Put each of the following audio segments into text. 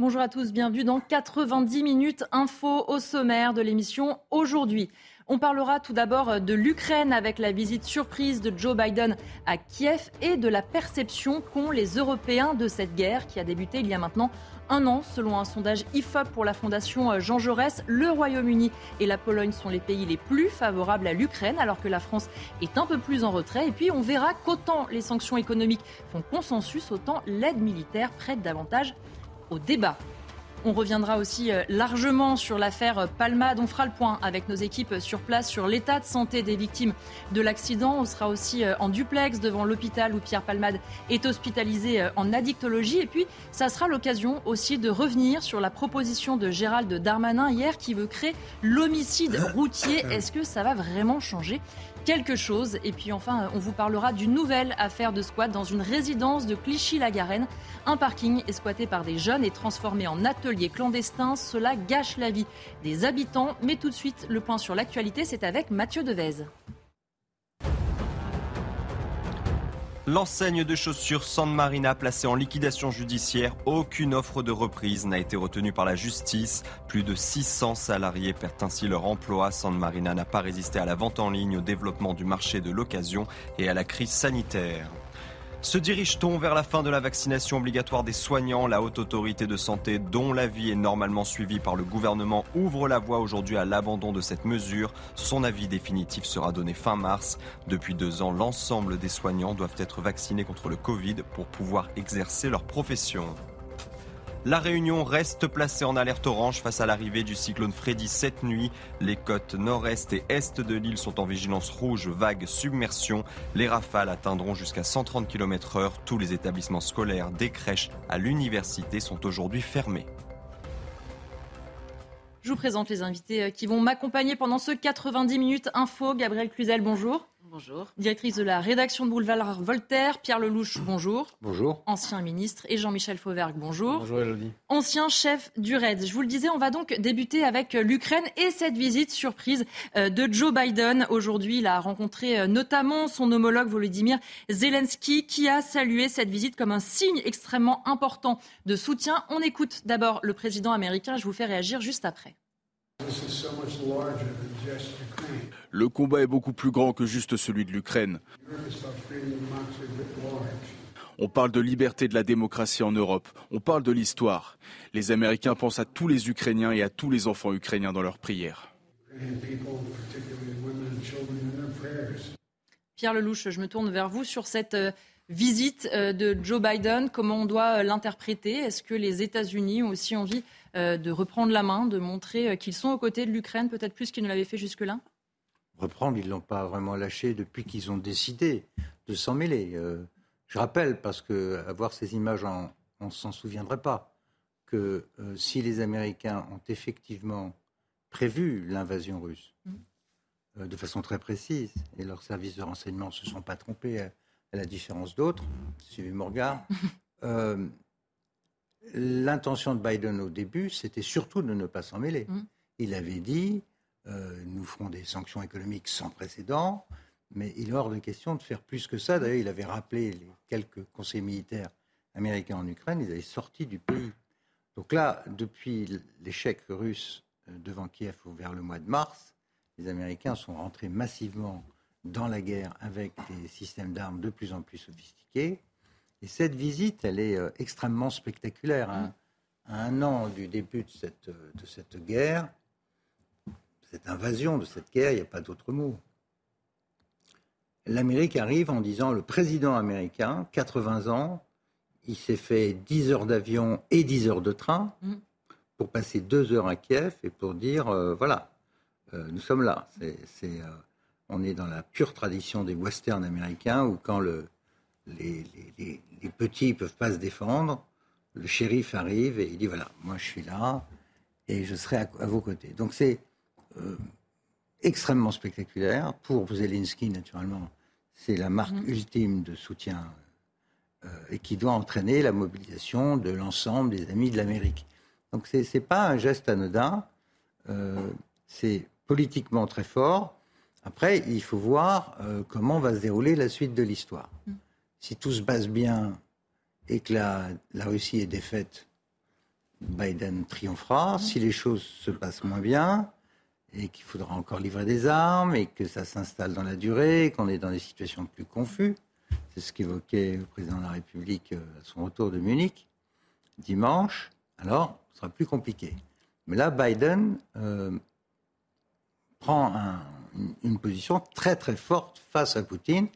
Bonjour à tous, bienvenue dans 90 minutes info au sommaire de l'émission aujourd'hui. On parlera tout d'abord de l'Ukraine avec la visite surprise de Joe Biden à Kiev et de la perception qu'ont les Européens de cette guerre qui a débuté il y a maintenant un an. Selon un sondage IFOP pour la Fondation Jean Jaurès, le Royaume-Uni et la Pologne sont les pays les plus favorables à l'Ukraine, alors que la France est un peu plus en retrait. Et puis on verra qu'autant les sanctions économiques font consensus, autant l'aide militaire prête davantage au débat. On reviendra aussi euh, largement sur l'affaire Palmade. On fera le point avec nos équipes sur place sur l'état de santé des victimes de l'accident. On sera aussi euh, en duplex devant l'hôpital où Pierre Palmade est hospitalisé euh, en addictologie. Et puis, ça sera l'occasion aussi de revenir sur la proposition de Gérald Darmanin hier qui veut créer l'homicide routier. Est-ce que ça va vraiment changer quelque chose. Et puis enfin, on vous parlera d'une nouvelle affaire de squat dans une résidence de Clichy-la-Garenne. Un parking est squatté par des jeunes et transformé en atelier clandestin. Cela gâche la vie des habitants. Mais tout de suite, le point sur l'actualité, c'est avec Mathieu Devez. L'enseigne de chaussures San Marina placée en liquidation judiciaire, aucune offre de reprise n'a été retenue par la justice. Plus de 600 salariés perdent ainsi leur emploi. San Marina n'a pas résisté à la vente en ligne, au développement du marché de l'occasion et à la crise sanitaire. Se dirige-t-on vers la fin de la vaccination obligatoire des soignants? La haute autorité de santé, dont l'avis est normalement suivi par le gouvernement, ouvre la voie aujourd'hui à l'abandon de cette mesure. Son avis définitif sera donné fin mars. Depuis deux ans, l'ensemble des soignants doivent être vaccinés contre le Covid pour pouvoir exercer leur profession. La Réunion reste placée en alerte orange face à l'arrivée du cyclone Freddy cette nuit. Les côtes nord-est et est de l'île sont en vigilance rouge, vague, submersion. Les rafales atteindront jusqu'à 130 km h Tous les établissements scolaires, des crèches à l'université sont aujourd'hui fermés. Je vous présente les invités euh, qui vont m'accompagner pendant ce 90 minutes info. Gabriel Cluzel, bonjour. Bonjour. Directrice de la rédaction de Boulevard Voltaire, Pierre Lelouch, bonjour. Bonjour. Ancien ministre et Jean-Michel Fauvergue, bonjour. Bonjour Elodie. Ancien chef du RAID. Je vous le disais, on va donc débuter avec l'Ukraine et cette visite surprise euh, de Joe Biden. Aujourd'hui, il a rencontré euh, notamment son homologue Volodymyr Zelensky qui a salué cette visite comme un signe extrêmement important de soutien. On écoute d'abord le président américain, je vous fais réagir juste après. Le combat est beaucoup plus grand que juste celui de l'Ukraine. On parle de liberté de la démocratie en Europe. On parle de l'histoire. Les Américains pensent à tous les Ukrainiens et à tous les enfants ukrainiens dans leurs prières. Pierre Lelouch, je me tourne vers vous sur cette euh, visite euh, de Joe Biden. Comment on doit euh, l'interpréter? Est-ce que les États-Unis ont aussi envie de reprendre la main, de montrer qu'ils sont aux côtés de l'Ukraine, peut-être plus qu'ils ne l'avaient fait jusque-là? Reprendre, ils ne l'ont pas vraiment lâché depuis qu'ils ont décidé de s'en mêler. je rappelle, parce qu'à voir ces images, on ne s'en souviendrait pas, que si les Américains ont effectivement prévu l'invasion russe, mmh. de façon très précise, et leurs services de renseignement ne se sont pas trompés à la différence d'autres, suivez mon regard. Euh, l'intention de Biden au début, c'était surtout de ne pas s'en mêler. Mm. Il avait dit euh, nous ferons des sanctions économiques sans précédent, mais il est hors de question de faire plus que ça. D'ailleurs, il avait rappelé les quelques conseils militaires américains en Ukraine, ils avaient sorti du pays. Donc là, depuis l'échec russe euh, devant Kiev vers le mois de mars, les Américains sont rentrés massivement dans la guerre avec des systèmes d'armes de plus en plus sophistiqués. Et cette visite, elle est euh, extrêmement spectaculaire. Hein. À un an du début de cette, euh, de cette guerre, cette invasion de cette guerre, il n'y a pas d'autre mot. L'Amérique arrive en disant le président américain, 80 ans, il s'est fait 10 heures d'avion et 10 heures de train mm. pour passer 2 heures à Kiev et pour dire euh, voilà, nous sommes là. C'est on est dans la pure tradition des westerns américains où quand le, les, petits ne peuvent pas se défendre, le shérif arrive et il dit voilà, moi je suis là et je serai à, vos côtés. Donc c'est euh, extrêmement spectaculaire. Pour Zelensky, naturellement, c'est la marque mm-hmm. ultime de soutien euh, et qui doit entraîner la mobilisation de l'ensemble des amis de l'Amérique. Donc ce n'est pas un geste anodin, euh, c'est politiquement très fort. Après, il faut voir comment va se dérouler la suite de l'histoire. Si tout se passe bien et que la, la Russie est défaite, Biden triomphera. Si les choses se passent moins bien et qu'il faudra encore livrer des armes et que ça s'installe dans la durée, qu'on est dans des situations plus confuses, c'est ce qu'évoquait le président de la République euh, à son retour de Munich dimanche, alors ce sera plus compliqué. Mais là, Biden euh, prend une position très très forte face à Poutine.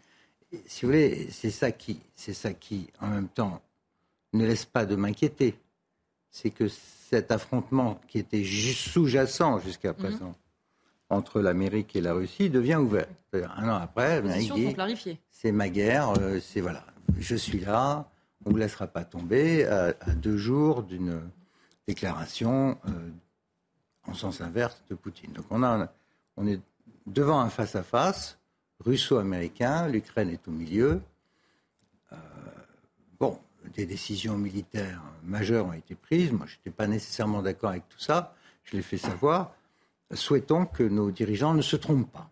Si vous voulez, c'est ça qui, c'est ça qui, en même temps, ne laisse pas de m'inquiéter c'est que cet affrontement qui était sous-jacent jusqu'à mhm. présent entre l'Amérique et la Russie devient ouvert. Un an après, c'est ma guerre, euh, c'est voilà, je suis là, on ne vous laissera pas tomber à, deux jours d'une déclaration euh, en sens inverse de Poutine. Donc on, a, on est devant un face-à-face russo-américain, l'Ukraine est au milieu. Euh, bon, des décisions militaires majeures ont été prises. Moi, je n'étais pas nécessairement d'accord avec tout ça. Je l'ai fait savoir. Souhaitons que nos dirigeants ne se trompent pas.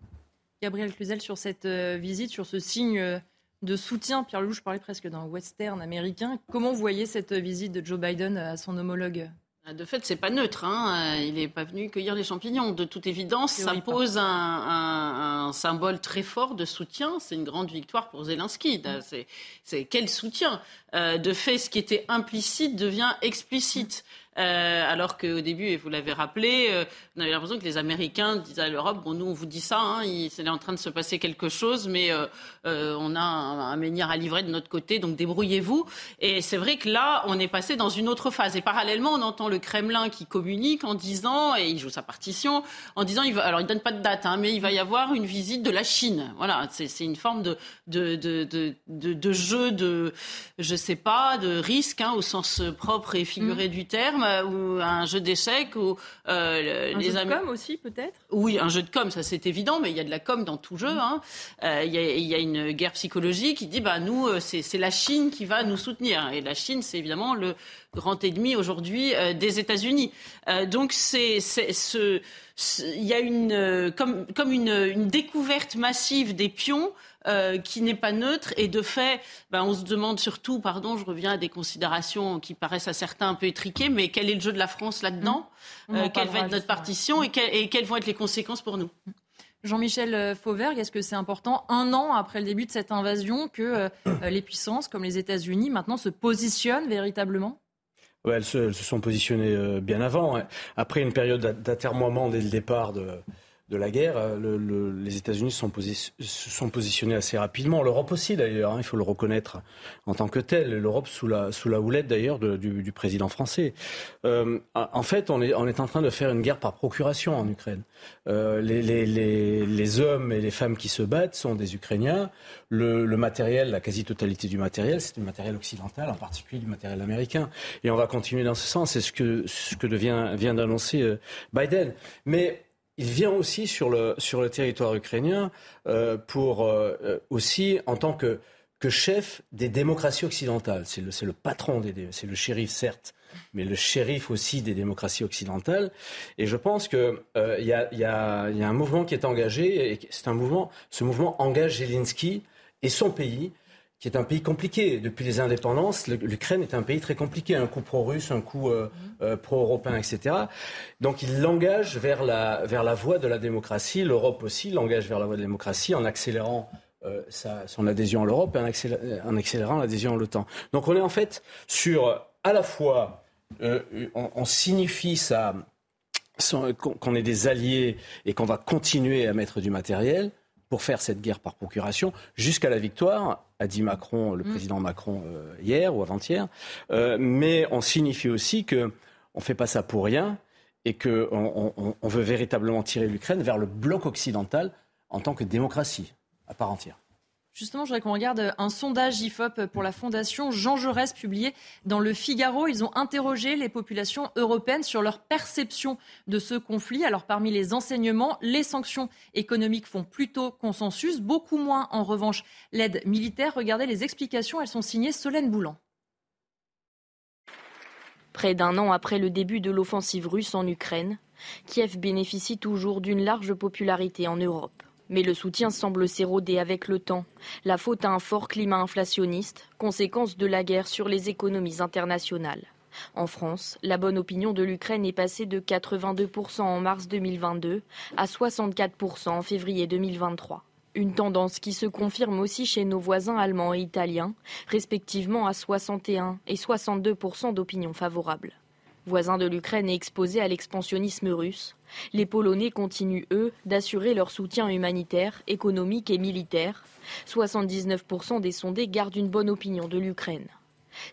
Gabriel Cluzel, sur cette euh, visite, sur ce signe euh, de soutien, Pierre Lelouch parlait presque d'un western américain. Comment vous voyez cette visite de Joe Biden à son homologue? De fait, c'est pas neutre. Hein. Il n'est pas venu cueillir les champignons. De toute évidence, ça pose un, symbole très fort de soutien. C'est une grande victoire pour Zelensky. C'est quel soutien? Euh, De fait, ce qui était implicite devient explicite. Euh, alors qu'au début, et vous l'avez rappelé, euh, on avait l'impression que les Américains disaient à l'Europe, bon, nous, on vous dit ça, hein, il, est en train de se passer quelque chose, mais euh, on a un, un à livrer de notre côté, donc débrouillez-vous. Et c'est vrai que là, on est passé dans une autre phase. Et parallèlement, on entend le Kremlin qui communique en disant, et il joue sa partition, en disant, il va, alors il donne pas de date, hein, mais il va y avoir une visite de la Chine. Voilà, c'est une forme de, de, de, de, de, jeu de, je sais pas, de risque, hein, au sens propre et figuré mm. du terme ou un jeu d'échecs ou euh, un jeu de com aussi peut-être? Oui, un jeu de com, ça c'est évident, mais il y a de la com dans tout jeu. Hein. Euh, il, y a, une guerre psychologique qui dit bah nous euh, c'est la Chine qui va nous soutenir et la Chine c'est évidemment le grand ennemi aujourd'hui des États-Unis. donc c'est ce il y a une comme comme une, une découverte massive des pions euh, qui n'est pas neutre. Et de fait, ben, on se demande surtout, pardon, je reviens à des considérations qui paraissent à certains un peu étriquées, mais quel est le jeu de la France là-dedans mmh. euh, Quelle va être notre partition et, et, quelles vont être les conséquences pour nous? Jean-Michel euh, Fauvergue, est-ce que c'est important, un an après le début de cette invasion, que les puissances comme les États-Unis maintenant se positionnent véritablement? Ouais, elles, se, sont positionnées bien avant. Hein. Après une période d'atermoiement dès le départ de, de la guerre, euh, les États-Unis se sont, positionnés assez rapidement. L'Europe aussi, d'ailleurs, hein, il faut le reconnaître en tant que tel. L'Europe sous la, sous la houlette, d'ailleurs, du, président français. Euh, en fait, on est, on est en train de faire une guerre par procuration en Ukraine. Euh, les, les, hommes et les femmes qui se battent sont des Ukrainiens. Le, matériel, la quasi-totalité du matériel, c'est du matériel occidental, en particulier du matériel américain. Et on va continuer dans ce sens. C'est ce que, ce que vient, vient d'annoncer Biden. Mais il vient aussi sur le, sur le territoire ukrainien euh, pour euh, euh, aussi en tant que, que chef des démocraties occidentales. C'est le, le patron des, c'est le shérif certes, mais le shérif aussi des démocraties occidentales. Et je pense qu'il il y, y, a, un mouvement qui est engagé. Et c'est un mouvement. Ce mouvement engage Zelensky et son pays qui est un pays compliqué. Depuis les indépendances, l'Ukraine est un pays très compliqué, un coup pro-russe, un coup euh, euh, pro-européen, etc. Donc il l'engage vers la, vers la voie de la démocratie, l'Europe aussi l'engage vers la voie de la démocratie en accélérant euh, sa, son adhésion à l'Europe et en, en accélérant l'adhésion à l'OTAN. Donc on est en fait sur à la fois, on, on, signifie ça, qu'on est des alliés et qu'on va continuer à mettre du matériel, pour faire cette guerre par procuration jusqu'à la victoire, a dit Macron, le mm. président Macron euh, hier ou avant-hier. Euh, mais on signifie aussi que on fait pas ça pour rien et qu'on on, veut véritablement tirer l'Ukraine vers le bloc occidental en tant que démocratie à part entière. Justement, je voudrais qu'on regarde un sondage IFOP pour la Fondation Jean Jaurès publié dans le Figaro. Ils ont interrogé les populations européennes sur leur perception de ce conflit. Alors, parmi les enseignements, les sanctions économiques font plutôt consensus, beaucoup moins en revanche l'aide militaire. Regardez les explications, elles sont signées Solène Boulan. Près d'un an après le début de l'offensive russe en Ukraine, Kiev bénéficie toujours d'une large popularité en Europe. Mais le soutien semble s'éroder avec le temps. La faute à un fort climat inflationniste, conséquence de la guerre sur les économies internationales. En France, la bonne opinion de l'Ukraine est passée de 82% en mars 2022 à 64% en février 2023. Une tendance qui se confirme aussi chez nos voisins allemands et italiens, respectivement à 61 et 62% d'opinion favorable. Voisins de l'Ukraine et exposés à l'expansionnisme russe, les Polonais continuent, eux, d'assurer leur soutien humanitaire, économique et militaire. 79% des sondés gardent une bonne opinion de l'Ukraine.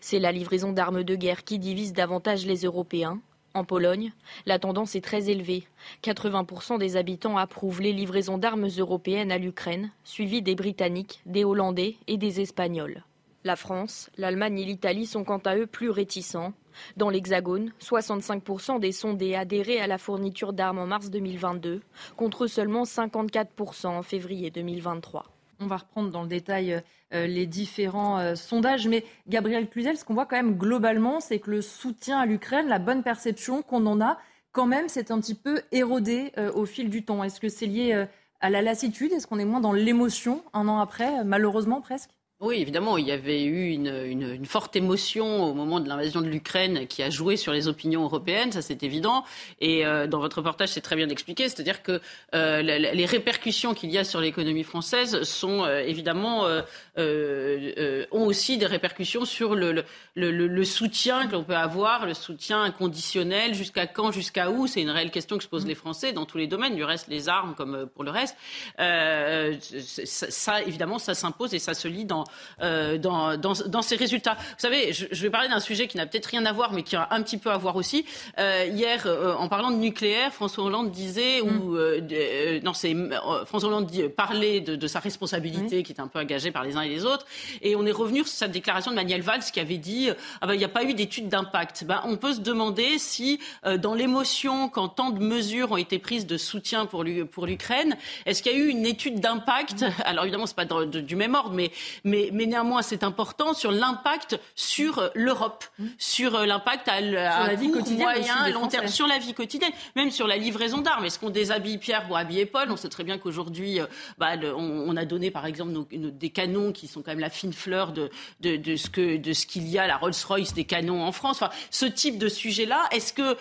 C'est la livraison d'armes de guerre qui divise davantage les Européens. En Pologne, la tendance est très élevée. 80% des habitants approuvent les livraisons d'armes européennes à l'Ukraine, suivies des Britanniques, des Hollandais et des Espagnols. La France, l'Allemagne et l'Italie sont quant à eux plus réticents. Dans l'Hexagone, 65% des sondés adhéraient à la fourniture d'armes en mars 2022, contre seulement 54% en février 2023. On va reprendre dans le détail euh, les différents euh, sondages, mais Gabriel Cluzel, ce qu'on voit quand même globalement, c'est que le soutien à l'Ukraine, la bonne perception qu'on en a, quand même, c'est un petit peu érodé euh, au fil du temps. Est-ce que c'est lié à la lassitude? Est-ce qu'on est moins dans l'émotion un an après, malheureusement presque oui, évidemment, il y avait eu une, une, une forte émotion au moment de l'invasion de l'Ukraine qui a joué sur les opinions européennes, ça c'est évident. Et euh, dans votre reportage, c'est très bien expliqué, c'est-à-dire que euh, les répercussions qu'il y a sur l'économie française sont euh, évidemment ont aussi des répercussions sur le, le, le, le soutien que l'on peut avoir, le soutien inconditionnel, jusqu'à quand, jusqu'à où. C'est une réelle question que se posent les Français dans tous les domaines, du reste les armes comme pour le reste. Ça, ça, évidemment, ça s'impose et ça se lit dans euh, dans, dans, dans, ces résultats. Vous savez, je, je vais parler d'un sujet qui n'a peut-être rien à voir, mais qui a un petit peu à voir aussi. Euh, hier, euh, en parlant de nucléaire, François Hollande disait, ou mm. non, c'est François Hollande parlait de, de sa responsabilité, qui était un peu engagée par les uns et les autres, et on est revenu sur cette déclaration de Manuel Valls qui avait dit, ah ben il n'y a pas eu d'étude d'impact. Ben, on peut se demander si, dans l'émotion, quand tant de mesures ont été prises de soutien pour l'Ukraine, est-ce qu'il y a eu une étude d'impact? Mm. Alors évidemment, c'est pas du même ordre, mais, mais mais, néanmoins, c'est important sur l'impact sur euh, l'Europe, mmh. sur euh, l'impact à, la vie quotidienne, moyen, long terme, sur la vie quotidienne, même sur la livraison d'armes. Est-ce qu'on déshabille Pierre pour habiller Paul? On sait très bien qu'aujourd'hui, euh, bah, on, a donné par exemple des canons qui sont quand même la fine fleur de, de, ce que de ce qu'il y a, la Rolls-Royce des canons en France. Enfin, ce type de sujet-là, est-ce que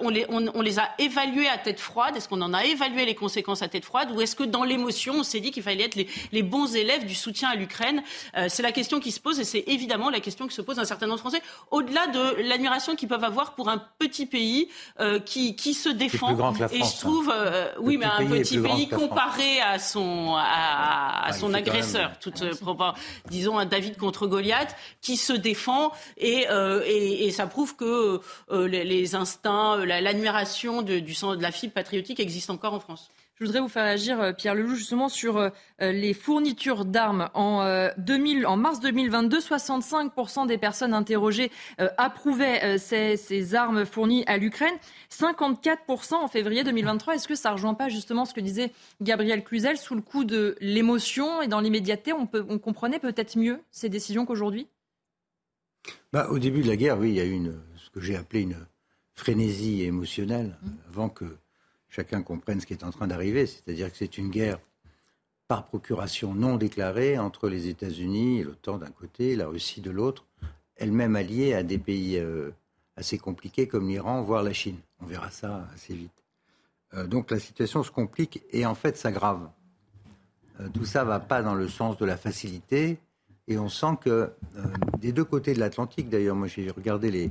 on, les, on, les a évalués à tête froide? Est-ce qu'on en a évalué les conséquences à tête froide? Ou est-ce que dans l'émotion, on s'est dit qu'il fallait être les, les bons élèves du soutien à l'Ukraine euh, c'est la question qui se pose et c'est évidemment la question qui se pose un certain nombre de Français, au-delà de l'admiration qu'ils peuvent avoir pour un petit pays euh, qui, qui se défend. et je trouve, hein. euh, oui, mais un petit pays comparé à son, à, son agresseur, toute, disons un David contre Goliath, qui se défend et, et, et ça prouve que les, instincts, l'admiration du, de la fibre patriotique existent encore en France. Je voudrais vous faire agir, euh, Pierre Leloup, justement sur euh, les fournitures d'armes. En, 2000, euh, en mars 2022, 65% des personnes interrogées approuvaient ces, ces, armes fournies à l'Ukraine. 54% en février 2023. Est-ce que ça ne rejoint pas justement ce que disait Gabriel Cluzel Sous le coup de l'émotion et dans l'immédiateté, on, peut, on comprenait peut-être mieux ces décisions qu'aujourd'hui? Bah, Au début de la guerre, oui, il y a eu une, ce que j'ai appelé une frénésie émotionnelle mmh. avant que chacun comprenne ce qui est en train d'arriver. C'est-à-dire que c'est une guerre par procuration non déclarée entre les États-Unis et l'OTAN d'un côté, la Russie de l'autre, elle-même alliée à des pays euh, assez compliqués comme l'Iran, voire la Chine. On verra ça assez vite. Euh, donc la situation se complique et en fait s'aggrave. Euh, tout ça ne va pas dans le sens de la facilité et on sent que des deux côtés de l'Atlantique, d'ailleurs, moi j'ai regardé les,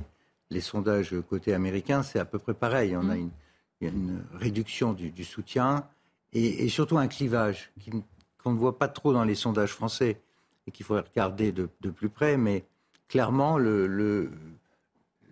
les sondages côté américain, c'est à peu près pareil. On a mmh. une une réduction du, soutien et, surtout un clivage qu'on ne voit pas trop dans les sondages français et qu'il faudrait regarder de, plus près. Mais clairement, le,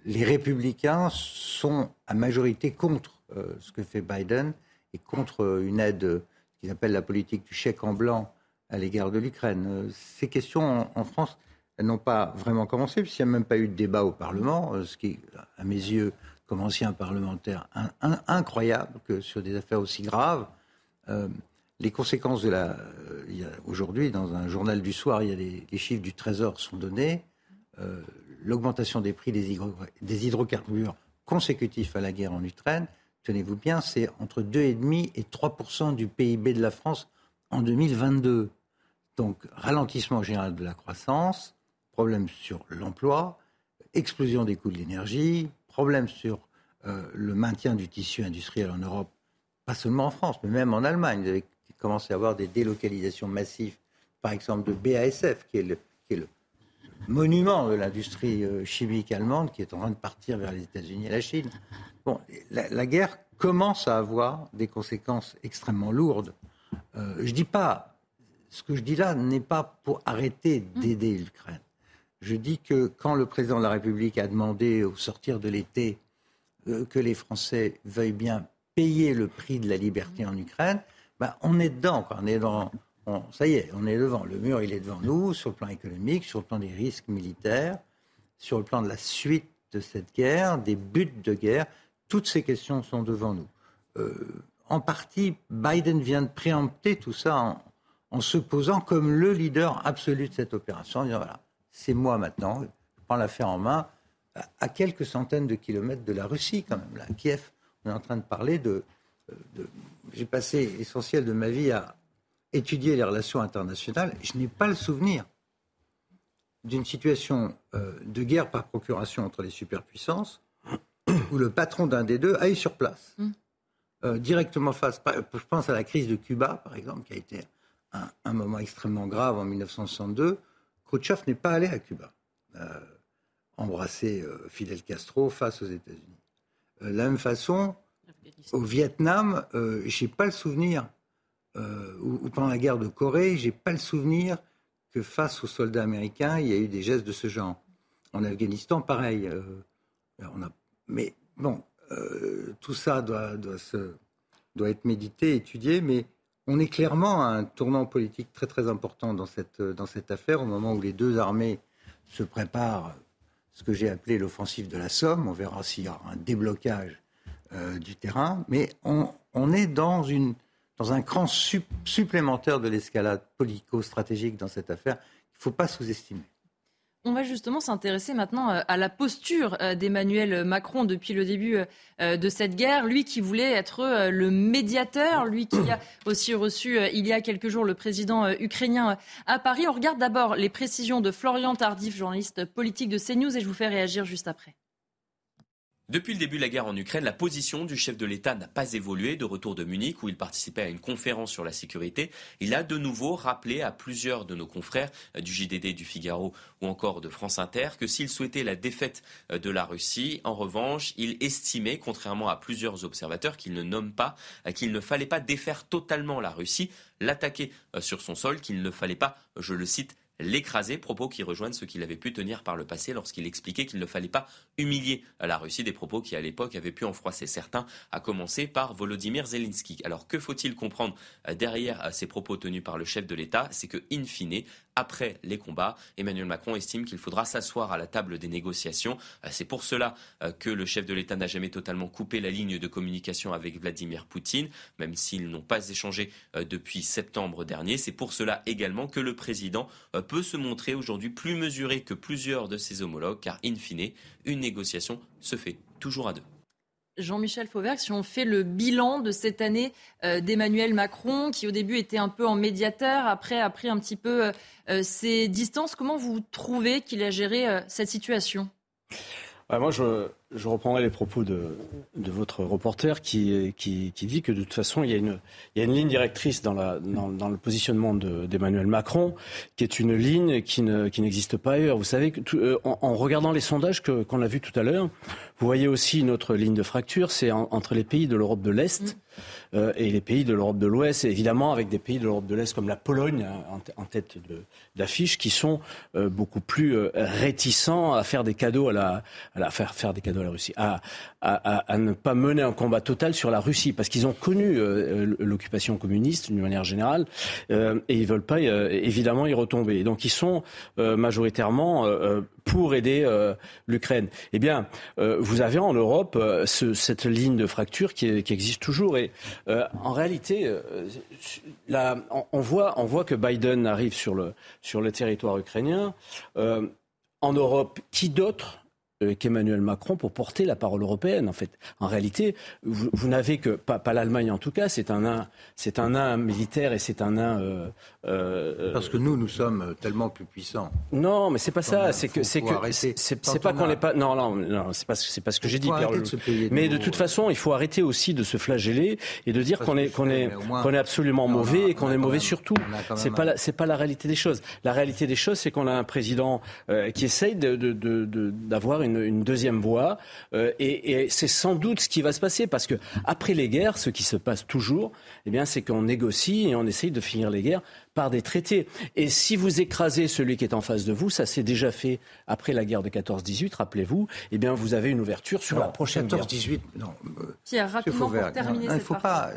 les républicains sont à majorité contre euh, ce que fait Biden et contre une aide qu'ils appellent la politique du chèque en blanc à l'égard de l'Ukraine. Ces questions en, France, n'ont pas vraiment commencé, puisqu'il n'y a même pas eu de débat au Parlement, ce qui, à mes yeux, comme ancien parlementaire, incroyable que sur des affaires aussi graves. les conséquences de la. Aujourd'hui, dans un journal du soir, il y a les chiffres du Trésor sont donnés. Euh, l'augmentation des prix des, hydrocarbures consécutifs à la guerre en Ukraine, tenez-vous bien, c'est entre 2,5 et 3 du PIB de la France en 2022. Donc, ralentissement général de la croissance, problème sur l'emploi, explosion des coûts de l'énergie, problème sur euh, le maintien du tissu industriel en Europe, pas seulement en France, mais même en Allemagne. Vous avez commencé à avoir des délocalisations massives, par exemple de BASF, qui est le, qui est le monument de l'industrie euh, chimique allemande qui est en train de partir vers les États-Unis et la Chine. Bon, la, guerre commence à avoir des conséquences extrêmement lourdes. Euh, je dis pas, ce que je dis là n'est pas pour arrêter d'aider l'Ukraine. Je dis que quand le président de la République a demandé au sortir de l'été euh, que les Français veuillent bien payer le prix de la liberté en Ukraine, ben, on est dedans. On est dans, ça y est, on est devant. Le mur, il est devant nous, sur le plan économique, sur le plan des risques militaires, sur le plan de la suite de cette guerre, des buts de guerre. Toutes ces questions sont devant nous. Euh, en partie, Biden vient de préempter tout ça en, se posant comme le leader absolu de cette opération, en disant voilà, c'est moi maintenant, je prends l'affaire en main, à, quelques centaines de kilomètres de la Russie quand même. Là, à Kiev, on est en train de parler de j'ai passé l'essentiel de ma vie à, étudier les relations internationales, je n'ai pas le souvenir d'une situation euh, de guerre par procuration entre les superpuissances où le patron d'un des deux aille sur place, mm. euh, directement face. Je pense à la crise de Cuba, par exemple, qui a été un, moment extrêmement grave en 1962. Khrouchtchev n'est pas allé à Cuba euh, embrasser Fidel Castro face aux États-Unis. de la même façon, au Vietnam, je n'ai pas le souvenir euh, ou, pendant la guerre de Corée, j'ai pas le souvenir que face aux soldats américains, il y a eu des gestes de ce genre. En Afghanistan, pareil. Euh, on a... Mais bon, euh, tout ça doit, doit, se, doit être médité, étudié, mais on est clairement à un tournant politique très très important dans cette, affaire, au moment où les deux armées se préparent ce que j'ai appelé l'offensive de la Somme. On verra s'il y aura un déblocage du terrain, mais on, est dans un cran supplémentaire de l'escalade politico-stratégique dans cette affaire qu'il ne faut pas sous-estimer. On va justement s'intéresser maintenant euh, à la posture euh, d'Emmanuel Macron depuis le début euh, de cette guerre. Lui qui voulait être le médiateur, lui qui a aussi reçu il y a quelques jours le président ukrainien à Paris. On regarde d'abord les précisions de Florian Tardif, journaliste politique de CNews, et je vous fais réagir juste après. Depuis le début de la guerre en Ukraine, la position du chef de l'État n'a pas évolué. De retour de Munich, où il participait à une conférence sur la sécurité, il a de nouveau rappelé à plusieurs de nos confrères euh, du JDD, du Figaro ou encore de France Inter que s'il souhaitait la défaite euh, de la Russie, en revanche, il estimait, contrairement à plusieurs observateurs qu'il ne nomme pas, euh, qu'il ne fallait pas défaire totalement la Russie, l'attaquer sur son sol, qu'il ne fallait pas, je le cite, l'écraser, propos qui rejoignent ce qu'il avait pu tenir par le passé lorsqu'il expliquait qu'il ne fallait pas humilier la Russie, des propos qui à l'époque avaient pu en froisser certains, à commencer par Volodymyr Zelensky. Alors que faut-il comprendre euh, derrière euh, ces propos tenus par le chef de l'État? C'est que, in fine, après les combats. Emmanuel Macron estime qu'il faudra s'asseoir à la table des négociations. Euh, c'est pour cela euh, que le chef de l'État n'a jamais totalement coupé la ligne de communication avec Vladimir Poutine, même s'ils n'ont pas échangé euh, depuis septembre dernier. C'est pour cela également que le président peut se montrer aujourd'hui plus mesuré que plusieurs de ses homologues, car in fine, une négociation se fait toujours à deux. Jean-Michel Fauvergue, si on fait le bilan de cette année euh, d'Emmanuel Macron, qui au début était un peu en médiateur, après a pris un petit peu euh, euh, ses distances, comment vous trouvez qu'il a géré cette situation? Moi, je, je reprendrai les propos de, de votre reporter qui, qui, qui, dit que de toute façon, il y a une, il y a une ligne directrice dans, la, dans, dans le positionnement d'Emmanuel Macron, qui est une ligne qui, ne, qui n'existe pas ailleurs. Vous savez, que euh, en, en, regardant les sondages qu'on a vus tout à l'heure, vous voyez aussi une autre ligne de fracture, c'est entre les pays de l'Europe de l'Est. Mmh. Euh, et les pays de l'Europe de l'Ouest, évidemment avec des pays de l'Europe de l'Est comme la Pologne hein, en, tête d'affiche, qui sont euh, beaucoup plus euh, réticents à faire des cadeaux à la, à la faire, faire des cadeaux de la Russie, à, ne pas mener un combat total sur la Russie, parce qu'ils ont connu euh, l'occupation communiste d'une manière générale, et ils veulent pas évidemment y retomber. donc ils sont majoritairement pour aider l'Ukraine. Eh bien, vous avez en Europe cette ligne de fracture qui, existe toujours, et en réalité, là, on, voit, on voit que Biden arrive sur le, sur le territoire ukrainien en Europe, qui d'autre euh, qu'Emmanuel Macron pour porter la parole européenne. En fait, en réalité, vous, n'avez que pas, l'Allemagne en tout cas. C'est un nain, c'est un nain militaire et c'est un nain. Euh, euh, Parce que nous, nous sommes tellement plus puissants. Non, mais c'est pas ça. C'est que c'est que c'est pas qu'on n'est pas. Non, non, non. C'est pas c'est pas ce que j'ai dit, Pierre. Mais de toute façon, il faut arrêter aussi de se flageller et de dire qu'on est qu'on est qu'on est absolument mauvais et qu'on est mauvais surtout. C'est pas c'est pas la réalité des choses. La réalité des choses, c'est qu'on a un président qui essaye d'avoir de, de, une une, deuxième voie. Euh, et, c'est sans doute ce qui va se passer, parce que après les guerres, ce qui se passe toujours, eh bien, c'est qu'on négocie et on essaye de finir les guerres par des traités. Et si vous écrasez celui qui est en face de vous, ça s'est déjà fait après la guerre de 14-18, rappelez-vous, eh bien, vous avez une ouverture sur la prochaine 14 18, non. Euh, rapidement pour terminer cette faut pas,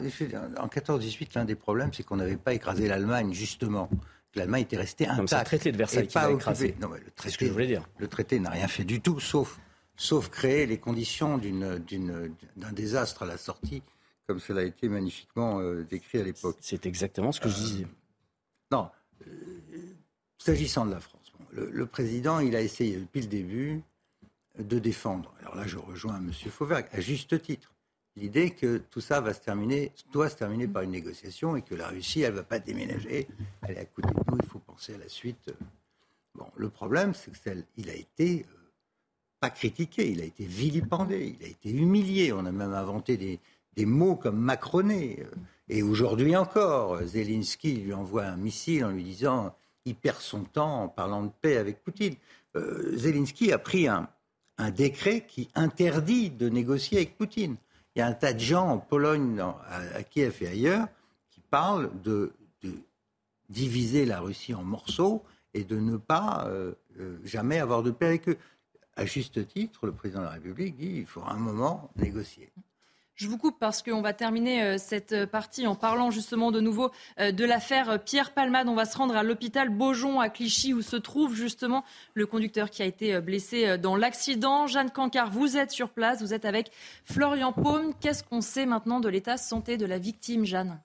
En 14-18, l'un des problèmes, c'est qu'on n'avait pas écrasé l'Allemagne, justement l'Allemagne était restée intacte. C'est le traité de Versailles qui a écrasé. Non, mais le traité, ce que je voulais dire. Le traité n'a rien fait du tout, sauf, sauf créer les conditions d'un désastre à la sortie, comme cela a été magnifiquement euh, décrit à l'époque. C'est exactement ce que je disais. Euh, non. Euh, s'agissant de la France, le, président, il a essayé depuis le début de défendre. Alors là, je rejoins M. Fauvergue, à juste titre l'idée que tout ça va se terminer, doit se terminer par une négociation et que la Russie, elle ne va pas déménager, elle est à côté de nous, il faut penser à la suite. Bon, le problème, c'est qu'il a été euh, pas critiqué, il a été vilipendé, il a été humilié. On a même inventé des, des mots comme macroné. Et aujourd'hui encore, Zelensky lui envoie un missile en lui disant il perd son temps en parlant de paix avec Poutine. Euh, Zelensky a pris un, un décret qui interdit de négocier avec Poutine il y a un tas de gens en Pologne, à, Kiev et ailleurs, qui parlent de, diviser la Russie en morceaux et de ne pas euh, euh, jamais avoir de paix avec eux. À juste titre, le président de la République dit qu'il faut un moment négocier. Je vous coupe parce qu'on va terminer euh, cette euh, partie en parlant justement de nouveau euh, de l'affaire Pierre Palmade. On va se rendre à l'hôpital Beaujon à Clichy où se trouve justement le conducteur qui a été blessé dans l'accident. Jeanne Cancard, vous êtes sur place, vous êtes avec Florian Paume. Qu'est-ce qu'on sait maintenant de l'état de santé de la victime, Jeanne?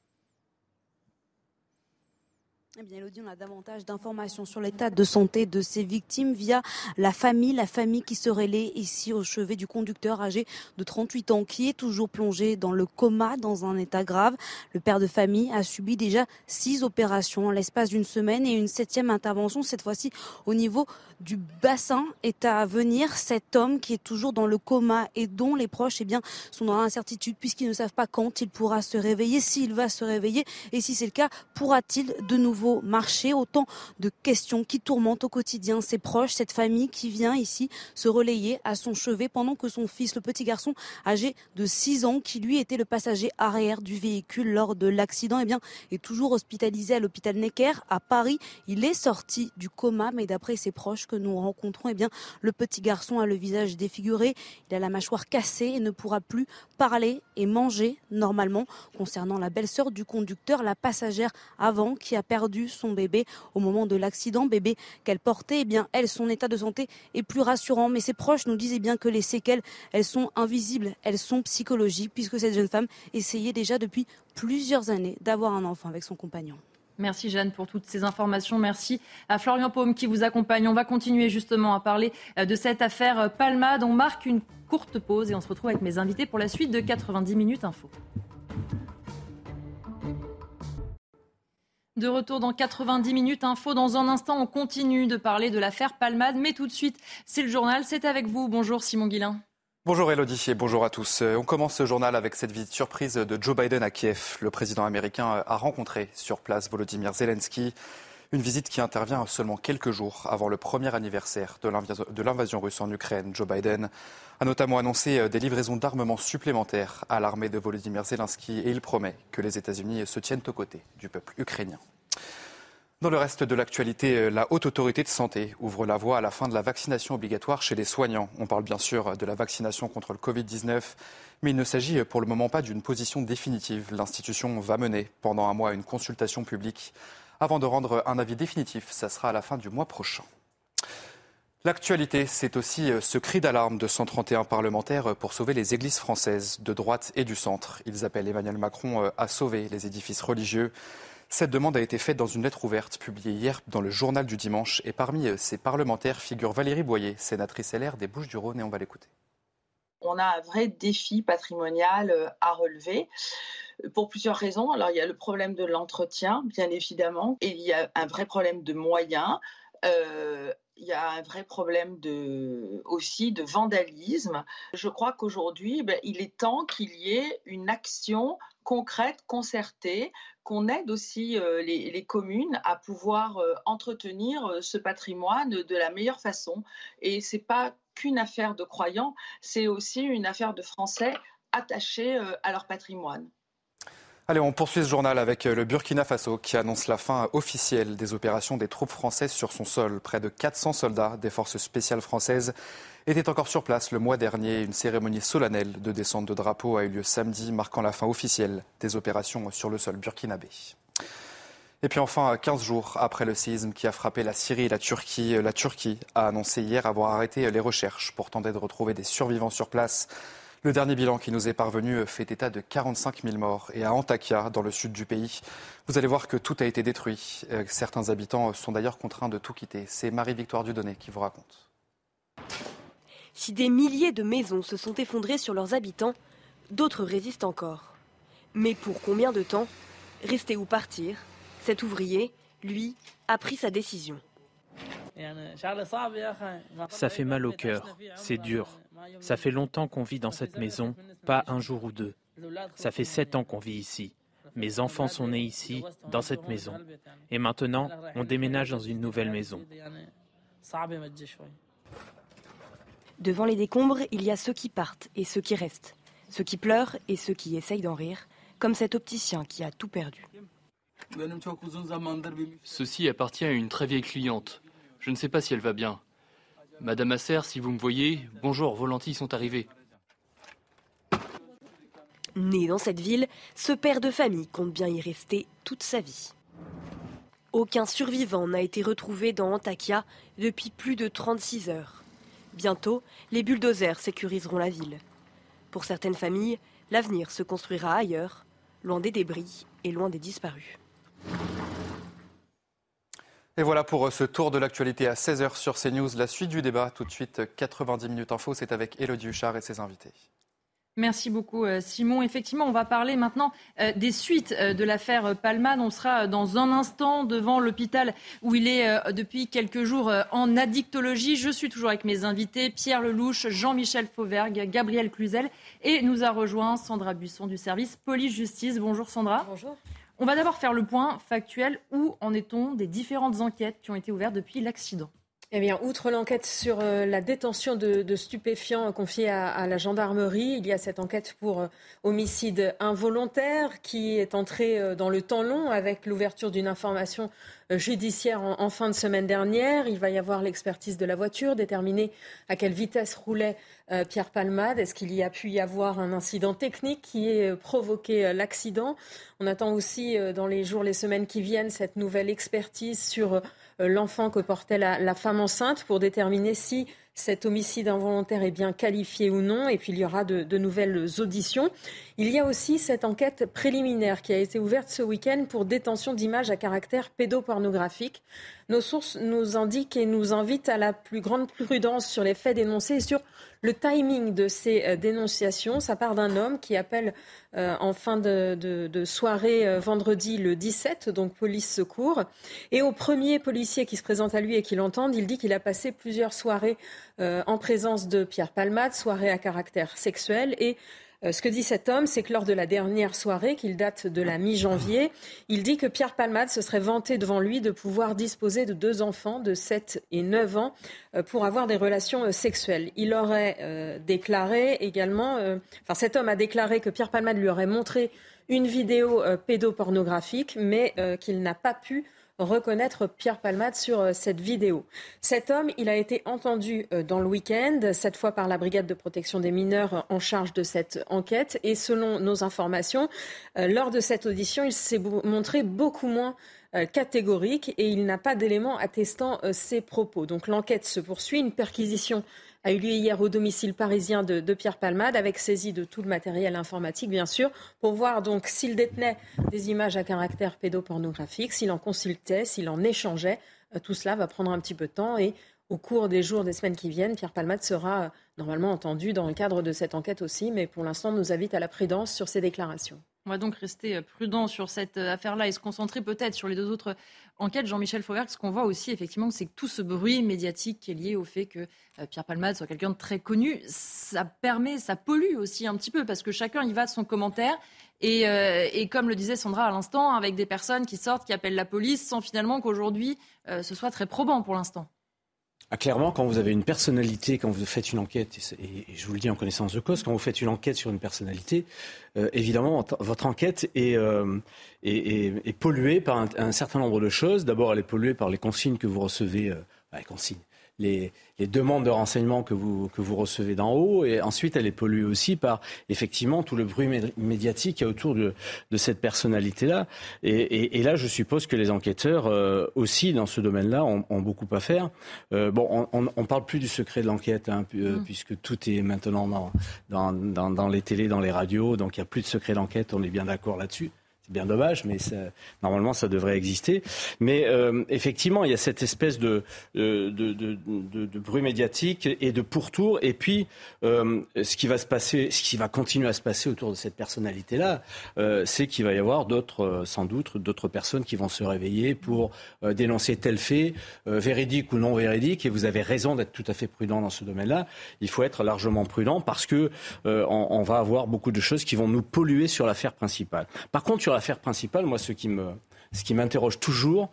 Eh bien, Elodie, on a davantage d'informations sur l'état de santé de ces victimes via la famille, la famille qui se relaie ici au chevet du conducteur âgé de 38 ans qui est toujours plongé dans le coma dans un état grave. Le père de famille a subi déjà six opérations en l'espace d'une semaine et une septième intervention, cette fois-ci au niveau du bassin est à venir. Cet homme qui est toujours dans le coma et dont les proches eh bien, sont dans l'incertitude puisqu'ils ne savent pas quand il pourra se réveiller, s'il va se réveiller et si c'est le cas, pourra-t-il de nouveau marcher Autant de questions qui tourmentent au quotidien ses proches, cette famille qui vient ici se relayer à son chevet pendant que son fils, le petit garçon âgé de 6 ans, qui lui était le passager arrière du véhicule lors de l'accident, eh est toujours hospitalisé à l'hôpital Necker à Paris. Il est sorti du coma, mais d'après ses proches, que nous rencontrons, eh bien, le petit garçon a le visage défiguré, il a la mâchoire cassée et ne pourra plus parler et manger normalement. Concernant la belle-sœur du conducteur, la passagère avant qui a perdu son bébé au moment de l'accident, bébé qu'elle portait, eh bien, elle, son état de santé est plus rassurant. Mais ses proches nous disaient bien que les séquelles, elles sont invisibles, elles sont psychologiques, puisque cette jeune femme essayait déjà depuis plusieurs années d'avoir un enfant avec son compagnon. Merci Jeanne pour toutes ces informations. Merci à Florian Paume qui vous accompagne. On va continuer justement à parler euh, de cette affaire euh, Palmade. On marque une courte pause et on se retrouve avec mes invités pour la suite de 90 minutes info. De retour dans 90 minutes info. Dans un instant, on continue de parler de l'affaire Palmade. Mais tout de suite, c'est le journal. C'est avec vous. Bonjour Simon Guillain. Bonjour Elodie et bonjour à tous. Euh, on commence ce journal avec cette visite surprise de Joe Biden à Kiev. Le président américain a rencontré sur place Volodymyr Zelensky. Une visite qui intervient seulement quelques jours avant le premier anniversaire de l'invasion russe en Ukraine. Joe Biden a notamment annoncé euh, des livraisons d'armement supplémentaires à l'armée de Volodymyr Zelensky et il promet que les États-Unis se tiennent aux côtés du peuple ukrainien. Dans le reste de l'actualité, la Haute Autorité de Santé ouvre la voie à la fin de la vaccination obligatoire chez les soignants. On parle bien sûr de la vaccination contre le Covid-19, mais il ne s'agit pour le moment pas d'une position définitive. L'institution va mener pendant un mois une consultation publique avant de rendre un avis définitif. Ça sera à la fin du mois prochain. L'actualité, c'est aussi ce cri d'alarme de 131 parlementaires pour sauver les églises françaises de droite et du centre. Ils appellent Emmanuel Macron à sauver les édifices religieux. Cette demande a été faite dans une lettre ouverte publiée hier dans le journal du dimanche. Et parmi euh, ces parlementaires figure Valérie Boyer, sénatrice LR des Bouches-du-Rhône, et on va l'écouter. On a un vrai défi patrimonial euh, à relever pour plusieurs raisons. Alors, il y a le problème de l'entretien, bien évidemment, et il y a un vrai problème de moyens. Euh, il y a un vrai problème aussi de vandalisme. Je crois qu'aujourd'hui, ben, il est temps qu'il y ait une action concrète, concertée, qu'on aide aussi euh, les, communes à pouvoir entretenir ce patrimoine de la meilleure façon. Et ce n'est pas qu'une affaire de croyants, c'est aussi une affaire de Français attachés à leur patrimoine. Allez, on poursuit ce journal avec le Burkina Faso qui annonce la fin officielle des opérations des troupes françaises sur son sol. Près de 400 soldats des forces spéciales françaises étaient encore sur place le mois dernier. Une cérémonie solennelle de descente de drapeau a eu lieu samedi, marquant la fin officielle des opérations sur le sol burkinabé. Et puis enfin, 15 jours après le séisme qui a frappé la Syrie et la Turquie, la Turquie a annoncé hier avoir arrêté les recherches pour tenter de retrouver des survivants sur place. Le dernier bilan qui nous est parvenu fait état de 45 000 morts. Et à Antakya, dans le sud du pays, vous allez voir que tout a été détruit. Euh, certains habitants sont d'ailleurs contraints de tout quitter. C'est Marie-Victoire Dudonné qui vous raconte. Si des milliers de maisons se sont effondrées sur leurs habitants, d'autres résistent encore. Mais pour combien de temps? Rester ou partir? Cet ouvrier, lui, a pris sa décision. Ça fait mal au cœur, c'est dur. Ça fait longtemps qu'on vit dans cette maison, pas un jour ou deux. Ça fait sept ans qu'on vit ici. Mes enfants sont nés ici, dans cette maison. Et maintenant, on déménage dans une nouvelle maison. Devant les décombres, il y a ceux qui partent et ceux qui restent. Ceux qui pleurent et ceux qui essayent d'en rire, comme cet opticien qui a tout perdu. Ceci appartient à une très vieille cliente. Je ne sais pas si elle va bien. Madame Asser, si vous me voyez, bonjour, vos lentilles sont arrivées. Né dans cette ville, ce père de famille compte bien y rester toute sa vie. Aucun survivant n'a été retrouvé dans Antakya depuis plus de 36 heures. Bientôt, les bulldozers sécuriseront la ville. Pour certaines familles, l'avenir se construira ailleurs, loin des débris et loin des disparus. Et voilà pour euh, ce tour de l'actualité à 16h sur CNews. La suite du débat, tout de suite 90 minutes info, c'est avec Elodie Huchard et ses invités. Merci beaucoup euh, Simon. Effectivement, on va parler maintenant euh, des suites de l'affaire Palman. On sera dans un instant devant l'hôpital où il est depuis quelques jours en addictologie. Je suis toujours avec mes invités, Pierre Lelouch, Jean-Michel Fauvergue, Gabriel Cluzel et nous a rejoint Sandra Buisson du service police-justice. Bonjour Sandra. Bonjour. On va d'abord faire le point factuel. Où en est-on des différentes enquêtes qui ont été ouvertes depuis l'accident? Eh bien, outre l'enquête sur euh, la détention de, stupéfiants confiée à, la gendarmerie, il y a cette enquête pour euh, homicide involontaire qui est entrée euh, dans le temps long avec l'ouverture d'une information judiciaire en, fin de semaine dernière. Il va y avoir l'expertise de la voiture, déterminer à quelle vitesse roulait Pierre Palmade. Est-ce qu'il y a pu y avoir un incident technique qui ait provoqué l'accident? On attend aussi dans les jours, les semaines qui viennent cette nouvelle expertise sur l'enfant que portait la, femme enceinte pour déterminer si cet homicide involontaire est bien qualifié ou non. Et puis il y aura de, nouvelles auditions. Il y a aussi cette enquête préliminaire qui a été ouverte ce week-end pour détention d'images à caractère pédopornographique. Nos sources nous indiquent et nous invitent à la plus grande prudence sur les faits dénoncés et sur le timing de ces euh, dénonciations. Ça part d'un homme qui appelle euh, en fin de, soirée euh, vendredi le 17, donc police secours. Et au premier policier qui se présente à lui et qui l'entende, il dit qu'il a passé plusieurs soirées en présence de Pierre Palmade, soirées à caractère sexuel et ce que dit cet homme, c'est que lors de la dernière soirée, qu'il date de la mi-janvier, il dit que Pierre Palmade se serait vanté devant lui de pouvoir disposer de deux enfants de 7 et 9 ans euh, pour avoir des relations euh, sexuelles. Il aurait déclaré également, enfin cet homme a déclaré que Pierre Palmade lui aurait montré une vidéo pédopornographique, mais qu'il n'a pas pu reconnaître Pierre Palmade sur euh, cette vidéo. Cet homme, il a été entendu euh, dans le week-end, cette fois par la brigade de protection des mineurs en charge de cette enquête. Et selon nos informations, lors de cette audition, il s'est montré beaucoup moins catégorique et il n'a pas d'éléments attestant ses propos. Donc l'enquête se poursuit. Une perquisition a eu lieu hier au domicile parisien de, Pierre Palmade, avec saisie de tout le matériel informatique, bien sûr, pour voir donc s'il détenait des images à caractère pédopornographique, s'il en consultait, s'il en échangeait. Euh, tout cela va prendre un petit peu de temps et au cours des jours, des semaines qui viennent, Pierre Palmade sera euh, normalement entendu dans le cadre de cette enquête aussi, mais pour l'instant, nous invite à la prudence sur ces déclarations. On va donc rester euh, prudent sur cette affaire-là et se concentrer peut-être sur les deux autres enquête, Jean-Michel Fauvert, ce qu'on voit aussi, effectivement, c'est que tout ce bruit médiatique qui est lié au fait que euh, Pierre Palmade soit quelqu'un de très connu, ça permet, ça pollue aussi un petit peu, parce que chacun y va de son commentaire. Et, euh, comme le disait Sandra à l'instant, avec des personnes qui sortent, qui appellent la police, sans finalement qu'aujourd'hui euh, ce soit très probant pour l'instant. Ah, clairement, quand vous avez une personnalité, quand vous faites une enquête, et, je vous le dis en connaissance de cause, quand vous faites une enquête sur une personnalité, euh, évidemment, votre enquête est, euh, polluée par un, certain nombre de choses. D'abord, elle est polluée par les consignes que vous recevez, euh, les consignes, les, demandes de renseignements que vous, que vous recevez d'en haut. Et ensuite, elle est polluée aussi par effectivement tout le bruit médiatique qui autour de, de cette personnalité-là. Et, là, je suppose que les enquêteurs euh, aussi dans ce domaine-là ont, beaucoup à faire. Euh, bon, on ne parle plus du secret de l'enquête hein, euh, mmh. puisque tout est maintenant dans, dans, dans, les télés, dans les radios. Donc il n'y a plus de secret d'enquête. On est bien d'accord là-dessus bien dommage, mais normalement ça devrait exister. Mais euh, effectivement, il y a cette espèce de, de, bruit médiatique et de pourtour. Et puis, euh, ce qui va se passer, ce qui va continuer à se passer autour de cette personnalité-là, euh, c'est qu'il va y avoir d'autres, sans doute, d'autres personnes qui vont se réveiller pour dénoncer tel fait, véridique ou non véridique. Et vous avez raison d'être tout à fait prudent dans ce domaine-là. Il faut être largement prudent parce que on, va avoir beaucoup de choses qui vont nous polluer sur l'affaire principale. Par contre, sur l'affaire principale, moi, ce qui me, ce qui m'interroge toujours,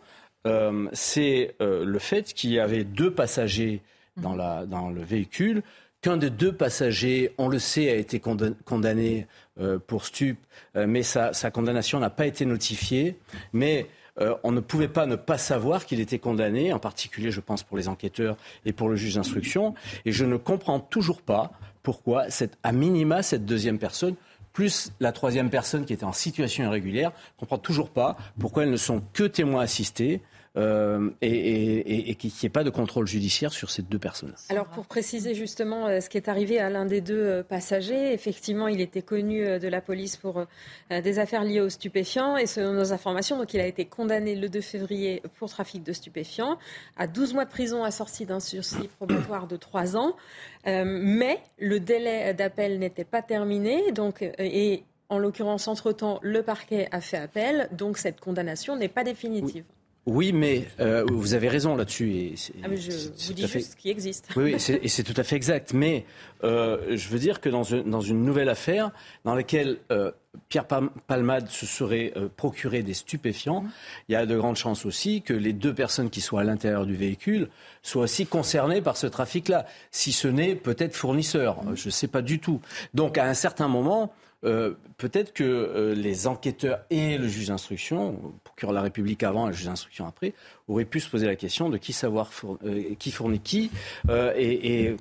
euh, c'est euh, le fait qu'il y avait deux passagers dans, la, dans le véhicule, qu'un des deux passagers, on le sait, a été condamné euh, pour stup, mais sa, sa condamnation n'a pas été notifiée. Mais on ne pouvait pas ne pas savoir qu'il était condamné, en particulier, je pense, pour les enquêteurs et pour le juge d'instruction. Et je ne comprends toujours pas pourquoi, à minima, cette deuxième personne plus la troisième personne qui était en situation irrégulière, ne comprend toujours pas pourquoi elles ne sont que témoins assistés. Euh, et, qu'il n'y ait pas de contrôle judiciaire sur ces deux personnes. Alors pour préciser justement euh, ce qui est arrivé à l'un des deux euh, passagers, effectivement il était connu de la police pour des affaires liées aux stupéfiants et selon nos informations, donc il a été condamné le 2 février pour trafic de stupéfiants à 12 mois de prison assorti d'un sursis probatoire de 3 ans. mais le délai d'appel n'était pas terminé donc, et en l'occurrence, entre-temps, le parquet a fait appel, donc cette condamnation n'est pas définitive. Oui, mais euh, vous avez raison là-dessus. Ah, je vous dis juste ce qui existe. Oui, et c'est tout à fait exact. Mais euh, je veux dire que dans, une nouvelle affaire dans laquelle euh, Pierre Palmade se serait procuré des stupéfiants, il y a de grandes chances aussi que les deux personnes qui sont à l'intérieur du véhicule soient aussi concernées par ce trafic-là, si ce n'est peut-être fournisseur. Je ne sais pas du tout. Donc à un certain moment, euh, peut-être que euh, les enquêteurs et le juge d'instruction, procureur de la République avant et le juge d'instruction après, auraient pu se poser la question de qui savoir euh, qui fournit qui. et,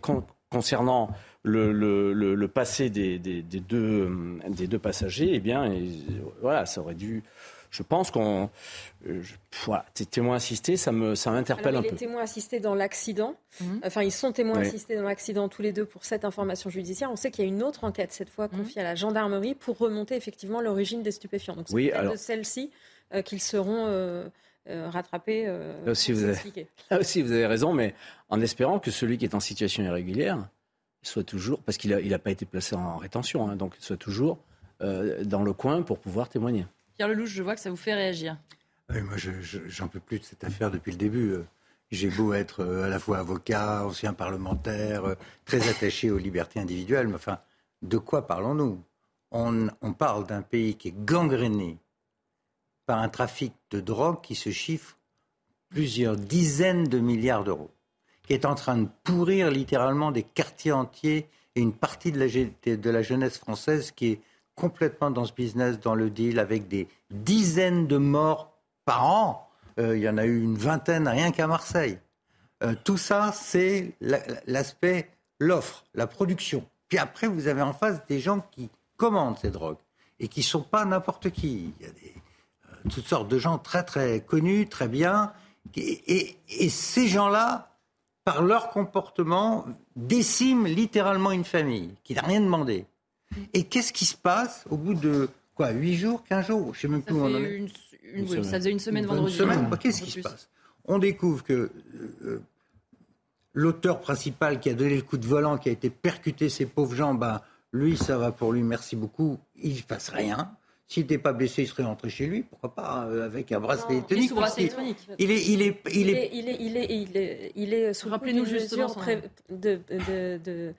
concernant le, passé des, deux, des deux passagers, eh bien, voilà, ça aurait dû je pense qu'on. Euh, voilà, témoins assistés, ça me ça m'interpelle un peu. Les témoins assistés dans l'accident, mhm. enfin, ils sont témoins assistés dans l'accident tous les deux pour cette information judiciaire. On sait qu'il y a une autre enquête, cette fois mhm. confiée à la gendarmerie, pour remonter effectivement l'origine des stupéfiants. Donc, c'est oui, de celle-ci euh, qu'ils seront. Euh, rattrapés. là, aussi, vous avez, là aussi, vous avez raison, mais en espérant que celui qui est en situation irrégulière soit toujours, parce qu'il n'a il a pas été placé en rétention, hein, donc soit toujours dans le coin pour pouvoir témoigner. Pierre Lelouch, je vois que ça vous fait réagir. Oui, moi, j'en peux plus de cette affaire depuis le début. Euh, j'ai beau être euh, à la fois avocat, ancien parlementaire, euh, très attaché aux libertés individuelles, mais enfin, de quoi parlons-nous? On, parle d'un pays qui est gangréné par un trafic de drogue qui se chiffre plusieurs dizaines de milliards d'euros, qui est en train de pourrir littéralement des quartiers entiers et une partie de la jeunesse française qui est complètement dans ce business, dans le deal, avec des dizaines de morts par an. il y en a eu une vingtaine rien qu'à Marseille. tout ça, c'est l'aspect, l'offre, la production. Puis après, vous avez en face des gens qui commandent ces drogues et qui ne sont pas n'importe qui. Il y a des, toutes sortes de gens très très connus, très bien. Et, ces gens-là, par leur comportement, déciment littéralement une famille qui n'a rien demandé. Et qu'est-ce qui se passe au bout de quoi 8 jours, 15 jours Je sais même plus où on en est. ça faisait une semaine vendredi. Une semaine. Qu'est-ce qui se passe? On découvre que euh, l'auteur principal qui a donné le coup de volant, qui a été percuté ces pauvres gens, bah, lui, ça va pour lui, merci beaucoup, il ne passe rien. S'il n'était pas blessé, il serait rentré chez lui. Pourquoi pas euh, avec un bracelet électronique Il est, il est, il est, il est, il est, il est, il est sous Rappelez-nous justement de, de, de,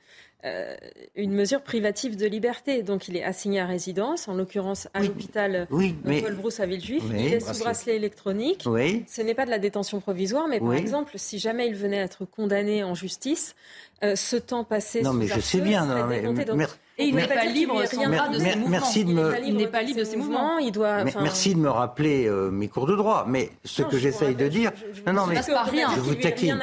euh, une mesure privative de liberté. Donc il est assigné à résidence, en l'occurrence à l'hôpital oui, Paul Brousse à Villejuif. il est sous bracelet électronique. Oui. Ce n'est pas de la détention provisoire, mais par exemple, si jamais il venait à être condamné en justice, euh, ce temps passé non, mais je sais bien, non, mais, et il n'est pas libre de ses mouvements. Merci de me... Il n'est pas libre de ses mouvements. Il doit. Merci de me rappeler euh, mes cours de droit. Mais ce que j'essaye de dire, non, non, mais je vous taquine.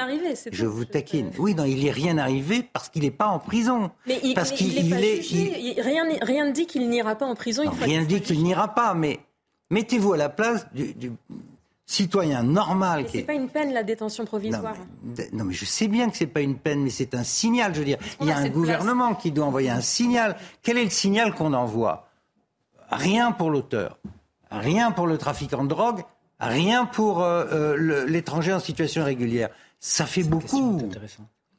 Je vous taquine. Oui, non, il n'est rien arrivé parce qu'il n'est pas en prison. Mais il, parce qu'il est. Rien, rien ne dit qu'il n'ira pas en prison. Rien ne dit qu'il n'ira pas, mais mettez-vous à la place du citoyen normal. Ce n'est pas une peine la détention provisoire. Non mais, je sais bien que c'est pas une peine, mais c'est un signal. Je veux dire, il y a un gouvernement qui doit envoyer un signal. Quel est le signal qu'on envoie? Rien pour l'auteur, rien pour le trafiquant de drogue, rien pour euh, euh, l'étranger en situation irrégulière. Ça fait beaucoup.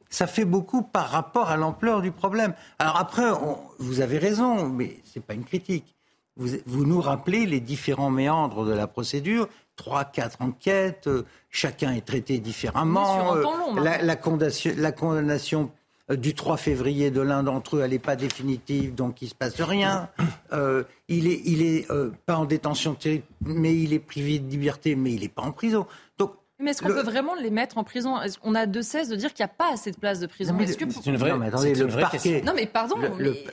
Ça fait beaucoup par rapport à l'ampleur du problème. Alors après, vous avez raison, mais c'est pas une critique. Vous, vous, nous rappelez les différents méandres de la procédure trois, quatre enquêtes, euh, chacun est traité différemment. Euh, la, condamnation, la, condamnation, euh, du 3 février de l'un d'entre eux, elle n'est pas définitive, donc il ne se passe rien. il est, il est pas en détention, mais il est privé de liberté, mais il n'est pas en prison. Donc, mais est-ce qu'on peut vraiment les mettre en prison? On a de cesse de dire qu'il n'y a pas assez de place de prison? C'est une vraie, non, mais attendez, le parquet. Non, mais pardon.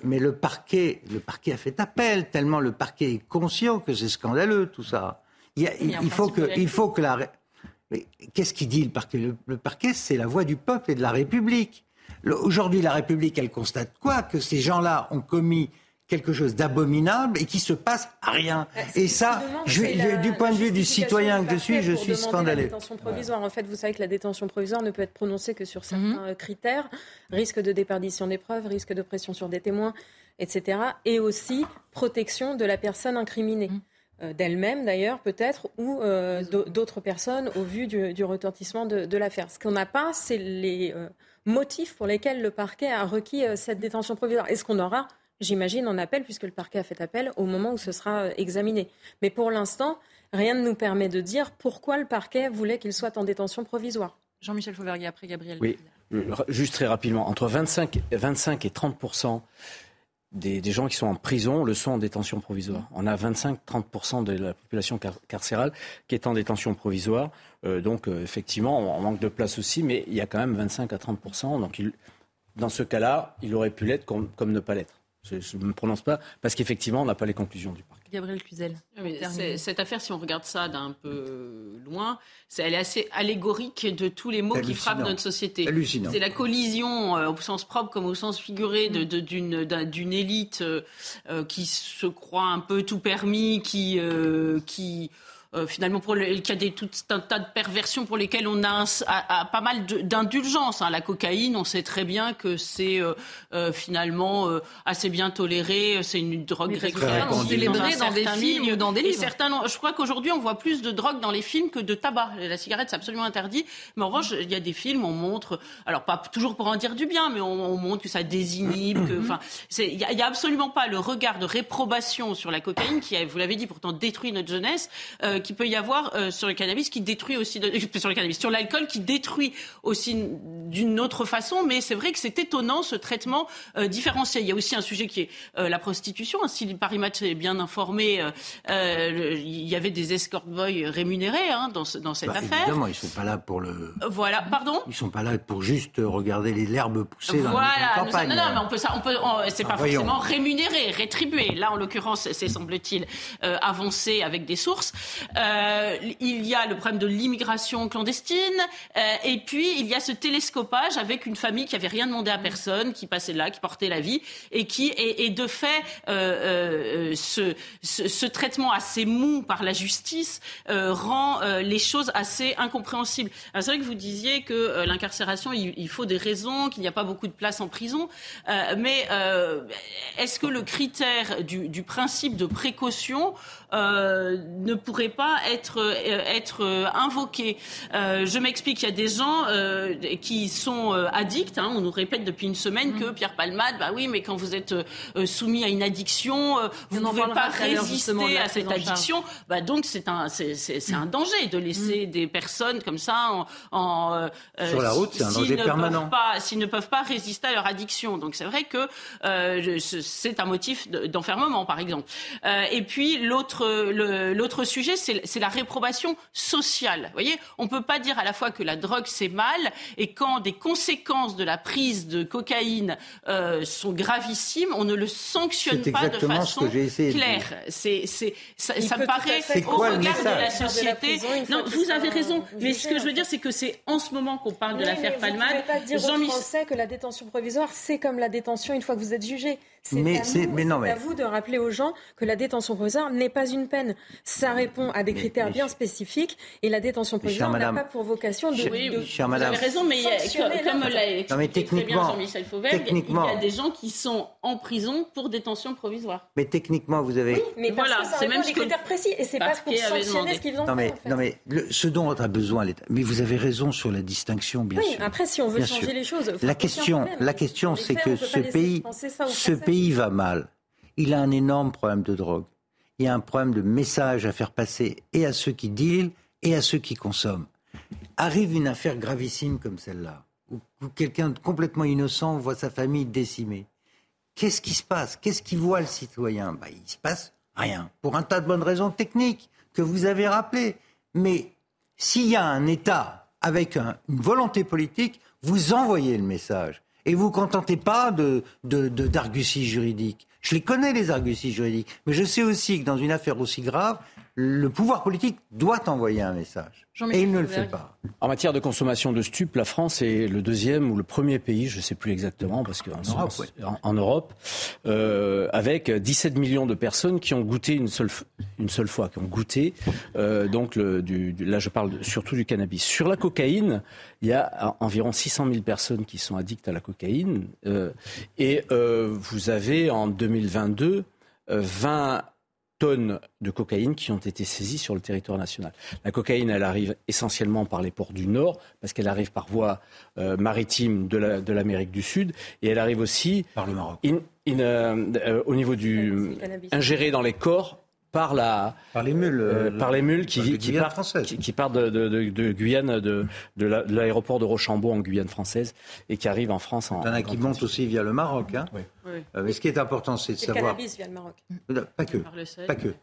mais... Le, parquet, le parquet a fait appel tellement le parquet est conscient que c'est scandaleux tout ça. Il, faut que, il faut que la. Qu'est-ce qu'il dit le parquet le, parquet, c'est la voix du peuple et de la République. Aujourd'hui, la République, elle constate quoi? Que ces gens-là ont commis quelque chose d'abominable et qui se passe rien. Bah, et ça, du point de vue du citoyen que je suis, je suis scandaleux. détention provisoire. En fait, vous savez que la détention provisoire ne peut être prononcée que sur certains mhm. critères risque de déperdition des preuves, risque de pression sur des témoins, etc. Et aussi protection de la personne incriminée. Mhm. Euh, d'elle-même d'ailleurs peut-être, ou euh, d'autres personnes au vu du, retentissement de, l'affaire. Ce qu'on n'a pas, c'est les euh, motifs pour lesquels le parquet a requis cette détention provisoire. Est-ce qu'on aura J'imagine en appel, puisque le parquet a fait appel au moment où ce sera examiné. Mais pour l'instant, rien ne nous permet de dire pourquoi le parquet voulait qu'il soit en détention provisoire. Jean-Michel Fauvergue, après Gabriel. Oui, juste très rapidement, entre 25, 25 et 30 des, gens qui sont en prison le sont en détention provisoire. On a 25-30% de la population carcérale qui est en détention provisoire. Euh, donc euh, effectivement, on manque de place aussi, mais il y a quand même 25 à 30%. Donc dans ce cas-là, il aurait pu l'être comme, ne pas l'être. Je ne me prononce pas parce qu'effectivement, on n'a pas les conclusions du parc. Gabriel Cluzel. cette affaire, si on regarde ça d'un peu loin, elle est assez allégorique de tous les maux qui frappent notre société. C'est la collision, euh, au sens propre comme au sens figuré, d'une de, élite euh, euh, qui se croit un peu tout permis, qui, qui euh, finalement pour le, qu'il y a des, tout un tas de perversions pour lesquelles on a, pas mal d'indulgence. Hein. La cocaïne, on sait très bien que c'est euh, euh, finalement assez bien toléré, c'est une drogue récréative célébrée dans, des films ou dans des livres. Certains, je crois qu'aujourd'hui on voit plus de drogue dans les films que de tabac. La cigarette c'est absolument interdit, mais en revanche il y a des films où on montre, alors pas toujours pour en dire du bien, mais on, montre que ça désinhibe, que, enfin, il y, a absolument pas le regard de réprobation sur la cocaïne qui, vous l'avez dit, pourtant détruit notre jeunesse qu'il peut y avoir euh, sur le cannabis qui détruit aussi sur le cannabis, sur l'alcool qui détruit aussi d'une autre façon. Mais c'est vrai que c'est étonnant ce traitement euh, différencié. Il y a aussi un sujet qui est euh, la prostitution. Si Paris Match est bien informé, il y avait des escort boys rémunérés hein, dans, dans cette bah, affaire. Évidemment, ils sont pas là pour le. Voilà, pardon? Ils sont pas là pour juste regarder les l'herbe pousser dans la campagne. Non, non, mais on peut ça, on peut, c'est pas forcément rémunéré, rétribué. Là, en l'occurrence, c'est semble-t-il avancé avec des sources. Il y a le problème de l'immigration clandestine, et puis il y a ce télescopage avec une famille qui avait rien demandé à personne, qui passait là, qui portait la vie, et qui est, de fait ce, ce, traitement assez mou par la justice rend les choses assez incompréhensibles. C'est vrai que vous disiez que l'incarcération, il, il, faut des raisons, qu'il n'y a pas beaucoup de place en prison, mais est-ce que le critère du, du principe de précaution euh, ne pourrait pas être, euh, être euh, invoqué. je m'explique, il y a des gens qui sont addicts. Hein, on nous répète depuis une semaine que mm. Pierre Palmade, bah oui, mais quand vous êtes soumis à une addiction, vous ne pouvez pas résister à cette addiction. Bah donc c'est un, c'est, un danger de laisser mm. des personnes comme ça en, en sur la route, c'est un danger permanent. S'ils ne peuvent pas résister à leur addiction. Donc c'est vrai que c'est un motif d'enfermement, par exemple. et puis l'autre l'autre sujet, c'est la réprobation sociale. Vous voyez, on ne peut pas dire à la fois que la drogue c'est mal et quand des conséquences de la prise de cocaïne euh, sont gravissimes, on ne le sanctionne pas de façon claire. C'est ça, ça me paraît au regard de la société. non, vous avez raison, mais ce que je veux dire, c'est que c'est en ce moment qu'on parle de l'affaire Palmade. Vous ne pas dire aux Français que la détention provisoire, c'est comme la détention une fois que vous êtes jugé. Mais c'est mais à vous de rappeler aux gens que la détention provisoire n'est pas une peine. Ça répond à des critères bien spécifiques et la détention provisoire n'a pas pour vocation de. Oui, vous avez raison, mais comme l'a expliqué Jean-Michel Fauvel, il y a des gens qui sont en prison pour détention provisoire. Mais techniquement, vous avez. Oui, mais voilà, c'est même des critères précis et c'est pas pour sanctionner ce qu'ils ont non, mais, Non, mais ce dont on a besoin l'État. Mais vous avez raison sur la distinction, bien sûr. Oui, après, si on veut changer les choses. La question, la question, c'est que ce pays, ce pays va mal. Il a un énorme problème de drogue. Il y a un problème de message à faire passer et à ceux qui dealent et à ceux qui consomment. Arrive une affaire gravissime comme celle-là, où, quelqu'un de complètement innocent voit sa famille décimée. Qu'est-ce qui se passe? Qu'est-ce qu'il voit le citoyen? Bah, Il se passe rien, pour un tas de bonnes raisons techniques que vous avez rappelées. Mais s'il y a un État avec une volonté politique, vous envoyez le message. Et vous vous contentez pas de, d'arguties juridiques. Je les connais, les arguties juridiques. Mais je sais aussi que dans une affaire aussi grave, le pouvoir politique doit envoyer un message. Et il ne le fait pas. En matière de consommation de stupes, la France est le deuxième ou le premier pays, je ne sais plus exactement, parce qu'en Europe, en, Europe euh, avec 17 millions de personnes qui ont goûté une seule, une seule fois, qui ont goûté. Euh, donc le, du, là, je parle surtout du cannabis. Sur la cocaïne, il y a environ 600 000 personnes qui sont addictes à la cocaïne. Euh, et vous avez en 2022 20 tonnes de cocaïne qui ont été saisies sur le territoire national. La cocaïne, elle arrive essentiellement par les ports du Nord, parce qu'elle arrive par voie euh, maritime de l'Amérique du Sud, et elle arrive aussi par le Maroc. Euh, euh, au niveau du ingéré dans les corps par la par les mules euh, par les mules qui qui, qui, partent de, de, de, Guyane de, de l'aéroport de Rochambeau en Guyane française et qui arrivent en France en. Il y en a qui montent aussi via le Maroc. Hein. Oui. mais ce qui est important, c'est de savoir. Le cannabis via le Maroc. Pas que. Pas que.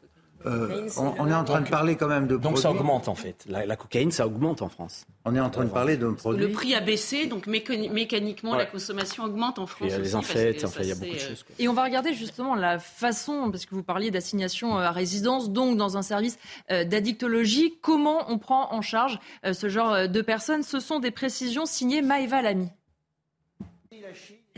Euh, on, est en train de parler quand même de donc ça augmente en fait. La, cocaïne, ça augmente en France. On est en train de parler d'un produit. Le prix a baissé, donc mécaniquement la consommation augmente en France. Il y a les enfin, il y a beaucoup de choses. Et on va regarder justement la façon, parce que vous parliez d'assignation euh, à résidence, donc dans un service euh, d'addictologie, comment on prend en charge ce genre de personnes. Ce sont des précisions signées Maëva Lamy.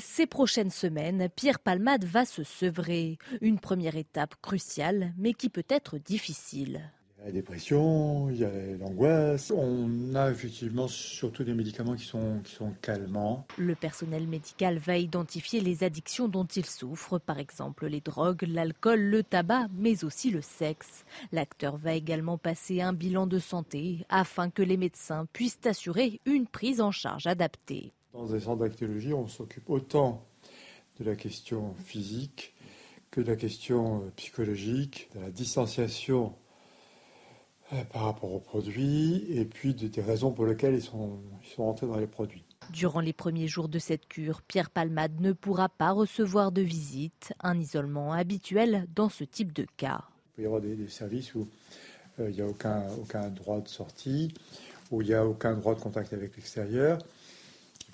Ces prochaines semaines, Pierre Palmade va se sevrer. Une première étape cruciale, mais qui peut être difficile. Il y a la dépression, il y a l'angoisse. On a effectivement surtout des médicaments qui sont, qui sont calmants. Le personnel médical va identifier les addictions dont il souffre, par exemple les drogues, l'alcool, le tabac, mais aussi le sexe. L'acteur va également passer un bilan de santé afin que les médecins puissent assurer une prise en charge adaptée. Dans des centres d'actologie, on s'occupe autant de la question physique que de la question euh, psychologique, de la distanciation euh, par rapport aux produits et puis des raisons pour lesquelles ils sont, ils sont rentrés dans les produits. Durant les premiers jours de cette cure, Pierre Palmade ne pourra pas recevoir de visite, un isolement habituel dans ce type de cas. Il peut y avoir des, services où euh, il n'y a aucun, aucun droit de sortie, où il n'y a aucun droit de contact avec l'extérieur.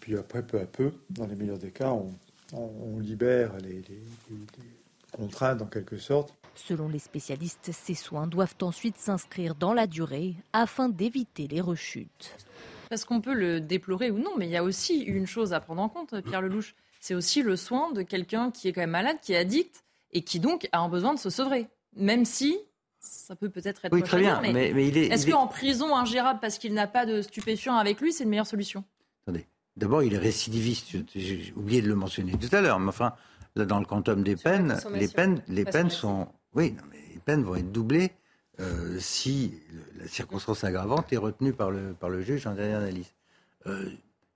Puis après, peu à peu, dans les meilleurs des cas, on, libère les, contrainte en quelque sorte. Selon les spécialistes, ces soins doivent ensuite s'inscrire dans la durée afin d'éviter les rechutes. Parce qu'on peut le déplorer ou non, mais il y a aussi une chose à prendre en compte, Pierre Lelouch. C'est aussi le soin de quelqu'un qui est quand même malade, qui est addict et qui donc a un besoin de se sevrer. Même si ça peut peut-être être. Oui, très bien. Mais, mais, il est. Est-ce qu'en prison, ingérable parce qu'il n'a pas de stupéfiants avec lui, c'est une meilleure solution? Attendez. D'abord, il est récidiviste. J'ai oublié de le mentionner tout à l'heure. Mais enfin, là, dans le quantum des peines, les peines, les peines sont. Oui, non, mais les peines vont être doublées euh, si la circonstance aggravante est retenue par le, par le juge en dernière analyse. Euh,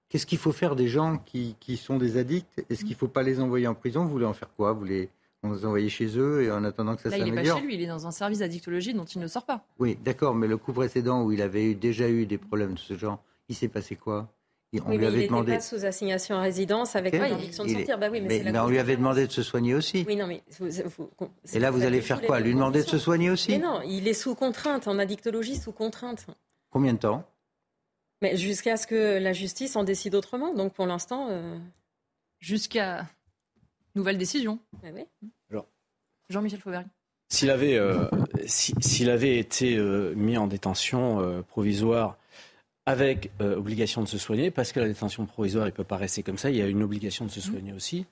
qu'est-ce qu'il faut faire des gens qui, qui sont des addicts? Est-ce qu'il ne faut pas les envoyer en prison? Vous voulez en faire quoi? Vous les, les envoyer chez eux et en attendant que ça s'améliore Là, il n'est pas chez lui, il est dans un service d'addictologie dont il ne sort pas. Oui, d'accord, mais le coup précédent où il avait eu, déjà eu des problèmes de ce genre, il s'est passé quoi? On lui avait il demandé. pas sous assignation à résidence avec okay. l'interdiction de sortir. Bah oui, mais, mais, on lui avait demandé de se soigner aussi. Oui, non, mais et là, vous allez faire quoi Lui demander de se soigner aussi Mais non, il est sous contrainte, en addictologie, sous contrainte. Combien de temps Mais jusqu'à ce que la justice en décide autrement. Donc pour l'instant. Euh... Jusqu'à nouvelle décision. Bah oui. Alors. Jean-Michel Fauvergue. S'il avait, euh, s'il avait été euh, mis en détention euh, provisoire avec euh, obligation de se soigner, parce que la détention provisoire, il ne peut pas rester comme ça, il y a une obligation de se soigner aussi.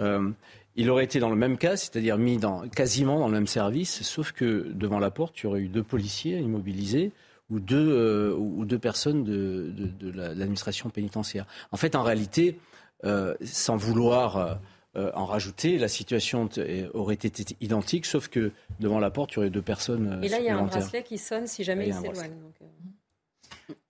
Euh, il aurait été dans le même cas, c'est-à-dire mis dans, quasiment dans le même service, sauf que devant la porte, il y aurait eu deux policiers immobilisés ou deux, euh, ou deux personnes de, de, de l'administration pénitentiaire. En fait, en réalité, euh, sans vouloir euh, en rajouter, la situation aurait été identique, sauf que devant la porte, il y aurait deux personnes. Et là, il y a un bracelet qui sonne si jamais il, il s'éloigne.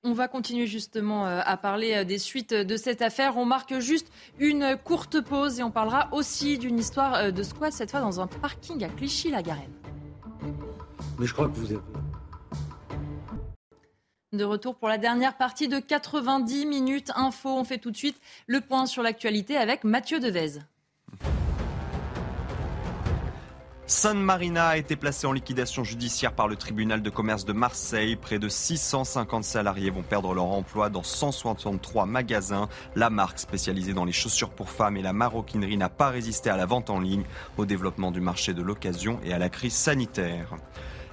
On va continuer justement euh, à parler euh, des suites de cette affaire. On marque juste une courte pause et on parlera aussi d'une histoire euh, de squat, cette fois dans un parking à Clichy-la-Garenne. Mais je crois que vous avez. De retour pour la dernière partie de 90 minutes info. On fait tout de suite le point sur l'actualité avec Mathieu Devez. San Marina a été placé en liquidation judiciaire par le tribunal de commerce de Marseille. Près de 650 salariés vont perdre leur emploi dans 163 magasins. La marque spécialisée dans les chaussures pour femmes et la maroquinerie n'a pas résisté à la vente en ligne, au développement du marché de l'occasion et à la crise sanitaire.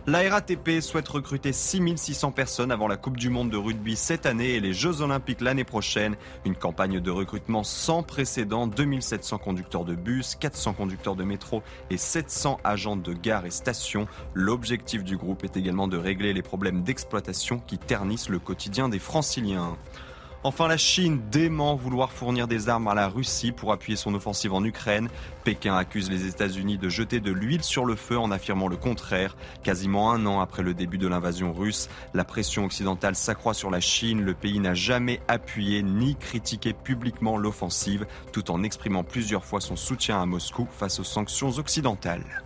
La RATP souhaite recruter 6600 personnes avant la Coupe du Monde de rugby cette année et les Jeux Olympiques l'année prochaine. Une campagne de recrutement sans précédent. 2700 conducteurs de bus, 400 conducteurs de métro et 700 agents de gare et station. L'objectif du groupe est également de régler les problèmes d'exploitation qui ternissent le quotidien des franciliens. Enfin, la Chine dément vouloir fournir des armes à la Russie pour appuyer son offensive en Ukraine. Pékin accuse les États-Unis de jeter de l'huile sur le feu en affirmant le contraire. Quasiment un an après le début de l'invasion russe, la pression occidentale s'accroît sur la Chine. Le pays n'a jamais appuyé ni critiqué publiquement l'offensive, tout en exprimant plusieurs fois son soutien à Moscou face aux sanctions occidentales.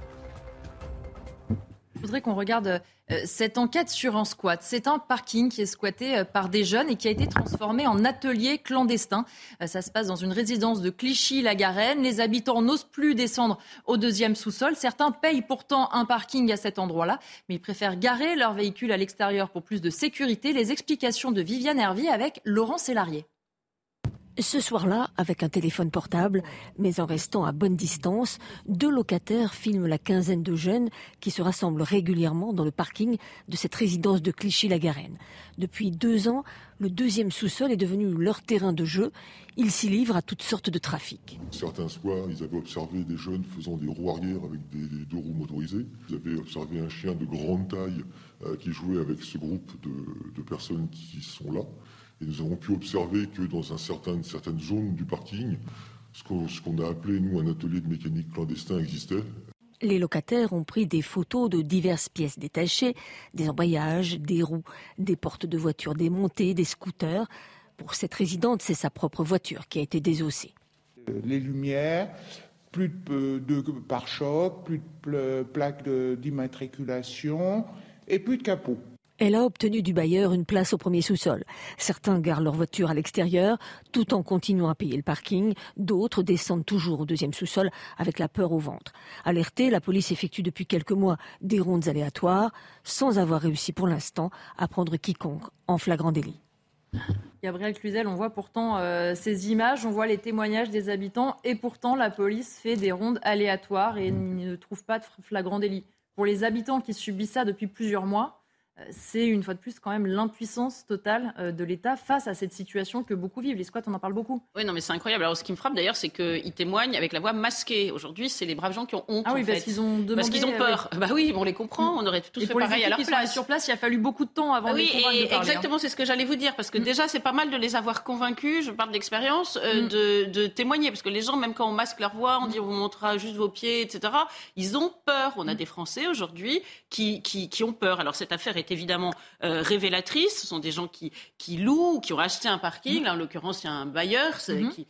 Je voudrais qu'on regarde euh, cette enquête sur un squat. C'est un parking qui est squatté euh, par des jeunes et qui a été transformé en atelier clandestin. Euh, ça se passe dans une résidence de Clichy-la-Garenne. Les habitants n'osent plus descendre au deuxième sous-sol. Certains payent pourtant un parking à cet endroit-là, mais ils préfèrent garer leur véhicule à l'extérieur pour plus de sécurité. Les explications de Viviane Hervier avec Laurent Sélarié. Ce soir-là, avec un téléphone portable, mais en restant à bonne distance, deux locataires filment la quinzaine de jeunes qui se rassemblent régulièrement dans le parking de cette résidence de Clichy-la-Garenne. Depuis deux ans, le deuxième sous-sol est devenu leur terrain de jeu. Ils s'y livrent à toutes sortes de trafics. Certains soirs, ils avaient observé des jeunes faisant des roues arrière avec des, deux roues motorisées. Ils avaient observé un chien de grande taille euh, qui jouait avec ce groupe de personnes qui sont là. Et nous avons pu observer que dans un certain, une certaine zone du parking, ce qu'on a appelé, nous, un atelier de mécanique clandestin existait. Les locataires ont pris des photos de diverses pièces détachées, des embrayages, des roues, des portes de voitures démontées, des scooters. Pour cette résidente, c'est sa propre voiture qui a été désossée. Les lumières, plus de, de pare-chocs, plus de plaques d'immatriculation et plus de capot. Elle a obtenu du bailleur une place au premier sous-sol. Certains garent leur voiture à l'extérieur tout en continuant à payer le parking. D'autres descendent toujours au deuxième sous-sol avec la peur au ventre. Alertée, la police effectue depuis quelques mois des rondes aléatoires sans avoir réussi pour l'instant à prendre quiconque en flagrant délit. Gabriel Cluzel, on voit pourtant euh, ces images, on voit les témoignages des habitants, et pourtant la police fait des rondes aléatoires et ne trouve pas de flagrant délit. Pour les habitants qui subissent ça depuis plusieurs mois, c'est une fois de plus quand même l'impuissance totale euh, de l'État face à cette situation que beaucoup vivent. Les squats, on en parle beaucoup. Oui, non, mais c'est incroyable. Alors, ce qui me frappe d'ailleurs, c'est qu'ils témoignent avec la voix masquée. Aujourd'hui, c'est les braves gens qui ont honte. Ah oui, parce qu'ils ont demandé. Parce qu'ils ont peur. Bah oui, on les comprend. On aurait tous fait pareil à leur qui place. sur place, il a fallu beaucoup de temps avant oui, de les et hein. Exactement, c'est ce que j'allais vous dire. Parce que mm. déjà, c'est pas mal de les avoir convaincus, je parle d'expérience, euh, mm. de, de, témoigner. Parce que les gens, même quand on masque leur voix, on dit on vous montrera juste vos pieds, etc., ils ont peur. On a mm. des Français aujourd'hui qui, qui, qui, ont peur. Alors, cette affaire est évidemment euh, révélatrices. Ce sont des gens qui, qui louent, qui ont acheté un parking. Là, en l'occurrence, il y a un bailleur mm-hmm. qui,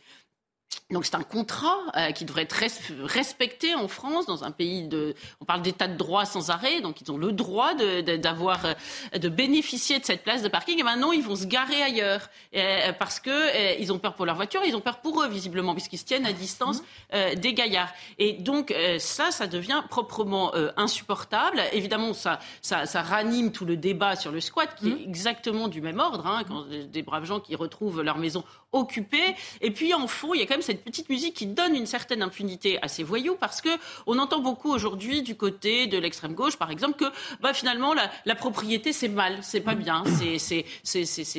donc c'est un contrat euh, qui devrait être respecté en France, dans un pays de... On parle d'état de droit sans arrêt, donc ils ont le droit d'avoir, de, euh, de, bénéficier de cette place de parking. Et maintenant, ils vont se garer ailleurs euh, parce que ils ont peur pour leur voiture, ils ont peur pour eux visiblement, puisqu'ils se tiennent à distance mmh. des gaillards. Et donc ça, ça devient proprement insupportable. Évidemment, ça, ça, ça, ranime tout le débat sur le squat, qui est mmh. exactement du même ordre, hein, quand des braves gens qui retrouvent leur maison occupée. Et puis en fond, il y a quand même cette petite musique qui donne une certaine impunité à ces voyous parce que on entend beaucoup aujourd'hui du côté de l'extrême gauche, par exemple, que bah, finalement la, propriété c'est mal, c'est pas bien, c'est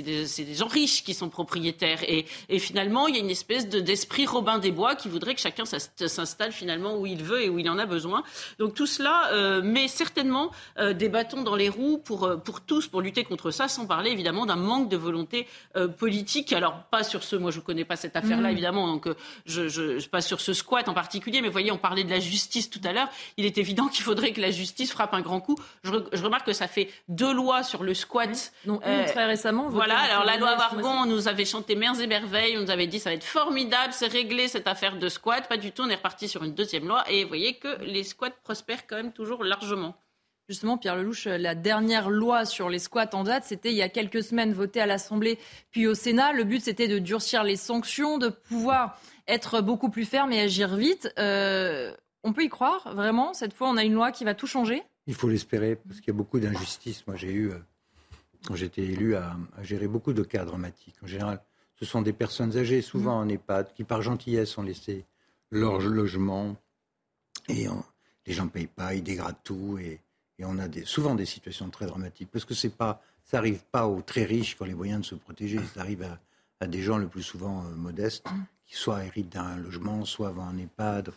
des, des, gens riches qui sont propriétaires et, et finalement il y a une espèce d'esprit Robin des Bois qui voudrait que chacun s'installe finalement où il veut et où il en a besoin. Donc tout cela euh, met certainement euh, des bâtons dans les roues pour euh, pour tous pour lutter contre ça, sans parler évidemment d'un manque de volonté politique. Alors pas sur ce, moi je connais pas cette affaire-là mmh. évidemment, donc je, je, pas sur ce squat en particulier, mais voyez, on parlait de la justice tout à l'heure. Il est évident qu'il faudrait que la justice frappe un grand coup. Je, remarque que ça fait deux lois sur le squat. Donc, euh, très récemment. Voilà, alors la loi Vargon, on nous avait chanté mers et merveilles, on nous avait dit ça va être formidable, c'est réglé cette affaire de squat. Pas du tout, on est reparti sur une deuxième loi et vous voyez que les squats prospèrent quand même toujours largement. Justement, Pierre Lelouch, la dernière loi sur les squats en date, c'était il y a quelques semaines votée à l'Assemblée puis au Sénat. Le but, c'était de durcir les sanctions, de pouvoir être beaucoup plus ferme et agir vite. Euh, on peut y croire, vraiment Cette fois, on a une loi qui va tout changer? Il faut l'espérer, parce qu'il y a beaucoup d'injustices. Moi, j'ai eu, quand euh, j'étais élu, à, gérer beaucoup de cas dramatiques. En général, ce sont des personnes âgées, souvent en EHPAD, qui par gentillesse ont laissé leur logement et les gens ne payent pas, ils dégradent tout et, on a des, souvent des situations très dramatiques parce que c'est pas, ça n'arrive pas aux très riches qui ont les moyens de se protéger, ça arrive à, des gens le plus souvent euh, modestes qui soit héritent d'un logement, soit vont un EHPAD.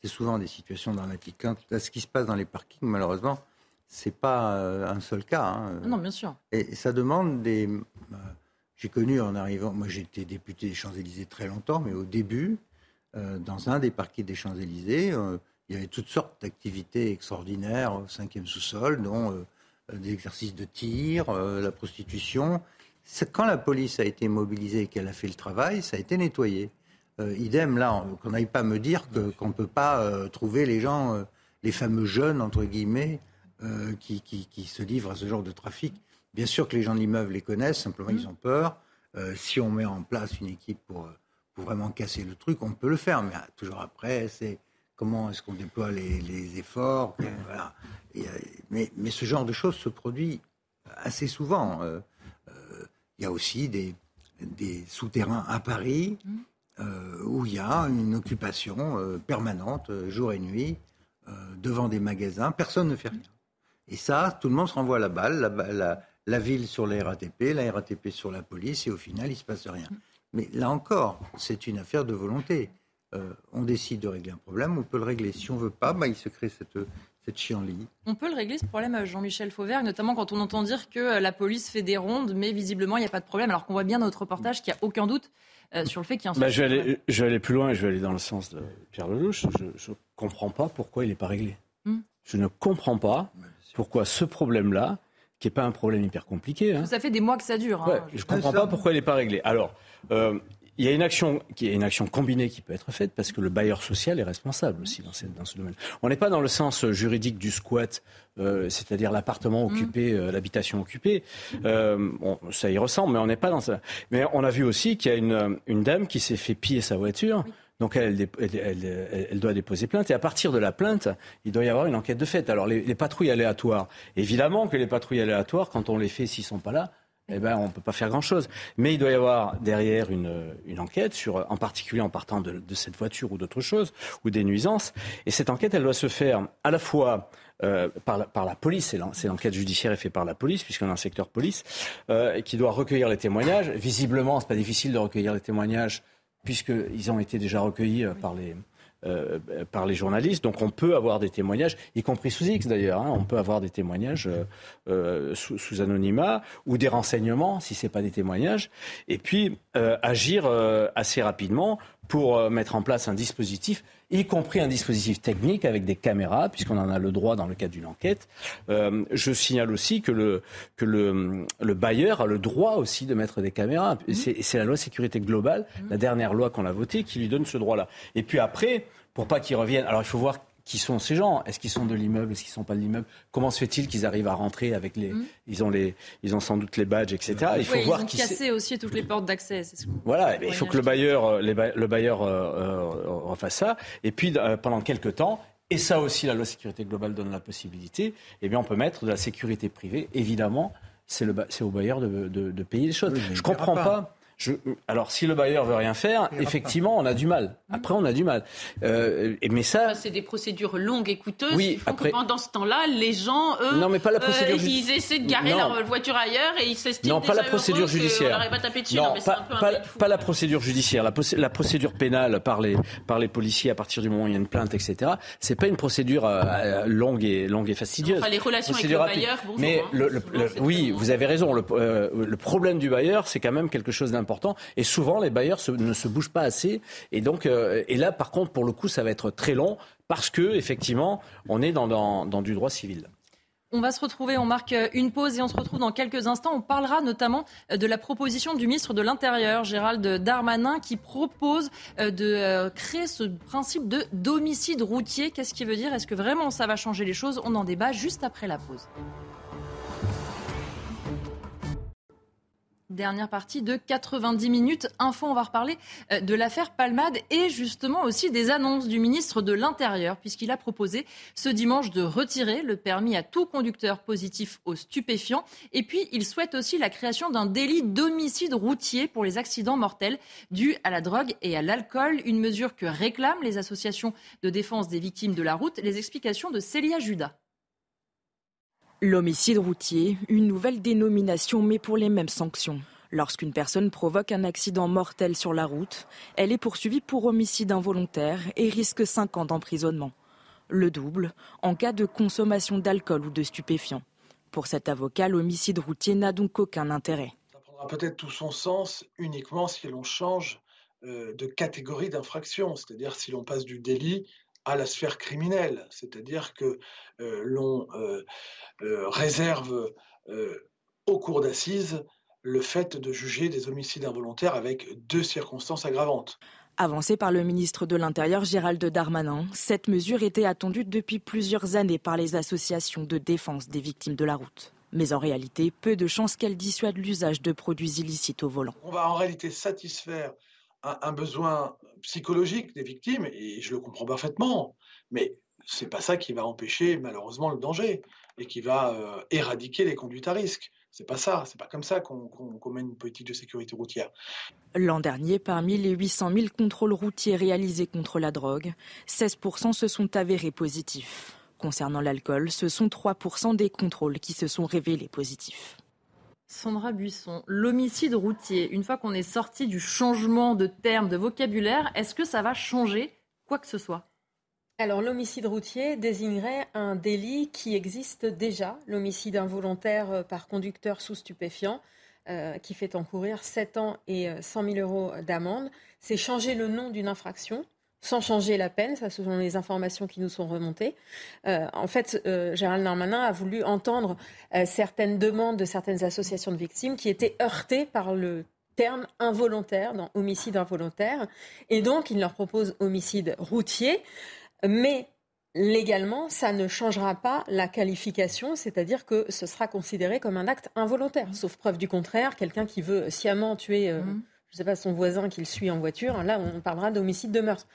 c'est souvent des situations dramatiques. Quand, ce qui se passe dans les parkings, malheureusement, c'est pas euh, un seul cas. Hein. Non, bien sûr. Et ça demande des. Euh, j'ai connu en arrivant, moi j'ai été député des Champs-Élysées très longtemps, mais au début, dans un des parkings des Champs-Élysées, il y avait toutes sortes d'activités extraordinaires au cinquième sous-sol, dont des exercices de tir, la prostitution. Quand la police a été mobilisée et qu'elle a fait le travail, ça a été nettoyé. Euh, idem, là, qu'on n'aille pas me dire qu'on ne peut pas euh, trouver les gens, euh, les fameux jeunes, entre guillemets, qui, qui, se livrent à ce genre de trafic. Bien sûr que les gens de l'immeuble les connaissent, simplement ils mmh. ont peur. si on met en place une équipe pour, pour, vraiment casser le truc, on peut le faire. Mais toujours après, c'est comment est-ce qu'on déploie les, efforts. voilà. mais, mais, ce genre de choses se produit assez souvent. Il y a aussi des, des souterrains à Paris. Mmh. Euh, où il y a une occupation euh, permanente, euh, jour et nuit, devant des magasins. Personne ne fait rien. Et ça, tout le monde se renvoie la balle, la, la, ville sur la RATP, la RATP sur la police, et au final, il ne se passe rien. Mais là encore, c'est une affaire de volonté. On décide de régler un problème, on peut le régler. Si on ne veut pas, bah, il se crée cette, cette chienlit. On peut le régler ce problème, Jean-Michel Fauvert, notamment quand on entend dire que la police fait des rondes, mais visiblement il n'y a pas de problème, alors qu'on voit bien dans notre reportage qu'il n'y a aucun doute euh, sur le fait qu'il y a un bah, je, vais aller, je vais aller plus loin, je vais aller dans le sens de Pierre Lelouch. Je ne comprends pas pourquoi il n'est pas réglé. Hmm. Je ne comprends pas pourquoi ce problème-là, qui n'est pas un problème hyper compliqué. Hein. Ça fait des mois que ça dure. Hein. je ne comprends pas pourquoi il n'est pas réglé. Alors, euh, il y a une action qui est une action combinée qui peut être faite parce que le bailleur social est responsable aussi dans, dans ce domaine. On n'est pas dans le sens juridique du squat, euh, c'est-à-dire l'appartement mmh. occupé, euh, l'habitation occupée. Euh, ça y ressemble, mais on n'est pas dans ça. Mais on a vu aussi qu'il y a une, une dame qui s'est fait piller sa voiture. Donc elle, elle, elle, doit déposer plainte et à partir de la plainte, il doit y avoir une enquête de fait. Alors les, les patrouilles aléatoires, évidemment que les patrouilles aléatoires, quand on les fait s'ils sont pas là, eh ben, on ne peut pas faire grand-chose. Mais il doit y avoir derrière une, enquête, sur, en particulier en partant de, cette voiture ou d'autres choses, ou des nuisances. Et cette enquête, elle doit se faire à la fois euh, par, la, police, c'est l'enquête judiciaire est faite par la police, puisqu'on a un secteur police, euh, qui doit recueillir les témoignages. Visiblement, c'est pas difficile de recueillir les témoignages, puisqu'ils ont été déjà recueillis euh, par les, euh, par les journalistes. Donc on peut avoir des témoignages, y compris sous X d'ailleurs, hein, on peut avoir des témoignages euh, euh, sous, sous, anonymat ou des renseignements si ce n'est pas des témoignages. Et puis agir assez rapidement pour mettre en place un dispositif y compris un dispositif technique avec des caméras, puisqu'on en a le droit dans le cadre d'une enquête. Euh, je signale aussi que, le, que le, le, bailleur a le droit aussi de mettre des caméras. Mmh. C'est la loi sécurité globale, mmh. la dernière loi qu'on a votée, qui lui donne ce droit-là. Et puis après, pour pas qu'ils reviennent, alors il faut voir qui sont ces gens? Est-ce qu'ils sont de l'immeuble? Est-ce qu'ils ne sont pas de l'immeuble? Comment se fait-il qu'ils arrivent à rentrer avec les mmh. ils ont les ils ont sans doute les badges etc. Il faut voir ils ont qui cassé aussi toutes les portes d'accès. Voilà, il faut que le bailleur euh, le bailleur euh, euh, refasse ça et puis euh, pendant quelques temps et ça aussi la loi sécurité globale donne la possibilité. Eh bien on peut mettre de la sécurité privée évidemment c'est le c'est au bailleur de, de, de payer les choses. Oui, Je comprends pas. pas je, alors, si le bailleur veut rien faire, effectivement, on a du mal. Après, on a du mal. Euh, mais ça, c'est des procédures longues et coûteuses. Oui, après... pendant ce temps-là, les gens, eux, non, mais pas la procédure euh, ils essaient de garer non. leur voiture ailleurs et ils s'estiment non, pas la procédure judiciaire. Pas tapé dessus. Non, non pas, pas, pas, la procédure judiciaire. La, la, procédure pénale par les par les policiers à partir du moment où il y a une plainte, etc. C'est pas une procédure euh, longue et longue et fastidieuse. Enfin, les relations avec le bailleur. Bonjour, mais hein. le, le, oui, vous avez raison. Le, euh, le problème du bailleur, c'est quand même quelque chose d'important Et souvent, les bailleurs ne se bougent pas assez. Et donc, euh, et là, par contre, pour le coup, ça va être très long parce que, effectivement, on est dans, dans, dans du droit civil. On va se retrouver, on marque une pause et on se retrouve dans quelques instants. On parlera notamment de la proposition du ministre de l'Intérieur, Gérald Darmanin, qui propose euh, de euh, créer ce principe de domicile routier. Qu'est-ce qui veut dire? Est-ce que vraiment ça va changer les choses? On en débat juste après la pause. Dernière partie de 90 minutes. Info, on va reparler euh, de l'affaire Palmade et justement aussi des annonces du ministre de l'Intérieur, puisqu'il a proposé ce dimanche de retirer le permis à tout conducteur positif aux stupéfiants. Et puis, il souhaite aussi la création d'un délit d'homicide routier pour les accidents mortels dus à la drogue et à l'alcool, une mesure que réclament les associations de défense des victimes de la route. Les explications de Célia Judas. L'homicide routier, une nouvelle dénomination mais pour les mêmes sanctions. Lorsqu'une personne provoque un accident mortel sur la route, elle est poursuivie pour homicide involontaire et risque 5 ans d'emprisonnement. Le double en cas de consommation d'alcool ou de stupéfiants. Pour cet avocat, l'homicide routier n'a donc aucun intérêt. Ça prendra peut-être tout son sens uniquement si l'on change euh, de catégorie d'infraction, c'est-à-dire si l'on passe du délit à la sphère criminelle, c'est-à-dire que euh, l'on euh, euh, réserve euh, au cours d'assises le fait de juger des homicides involontaires avec deux circonstances aggravantes. Avancée par le ministre de l'Intérieur Gérald Darmanin, cette mesure était attendue depuis plusieurs années par les associations de défense des victimes de la route. Mais en réalité, peu de chances qu'elle dissuade l'usage de produits illicites au volant. On va en réalité satisfaire un, besoin psychologique des victimes, et je le comprends parfaitement, mais ce n'est pas ça qui va empêcher malheureusement le danger et qui va euh, éradiquer les conduites à risque. C'est pas ça, c'est pas comme ça qu'on qu mène une politique de sécurité routière. L'an dernier, parmi les 800 000 contrôles routiers réalisés contre la drogue, 16% se sont avérés positifs. Concernant l'alcool, ce sont 3% des contrôles qui se sont révélés positifs. Sandra Buisson, l'homicide routier, une fois qu'on est sorti du changement de termes, de vocabulaire, est-ce que ça va changer quoi que ce soit? Alors l'homicide routier désignerait un délit qui existe déjà, l'homicide involontaire par conducteur sous stupéfiant, euh, qui fait encourir 7 ans et 100 euh, 000 euros d'amende. C'est changer le nom d'une infraction sans changer la peine, ça ce sont les informations qui nous sont remontées. Euh, en fait, euh, Gérald Darmanin a voulu entendre euh, certaines demandes de certaines associations de victimes qui étaient heurtées par le terme involontaire, dans homicide involontaire, et donc il leur propose homicide routier. Mais légalement, ça ne changera pas la qualification, c'est-à-dire que ce sera considéré comme un acte involontaire, sauf preuve du contraire, quelqu'un qui veut sciemment tuer, mmh. Je ne sais pas, son voisin qui le suit en voiture, là on parlera d'homicide de meurtre.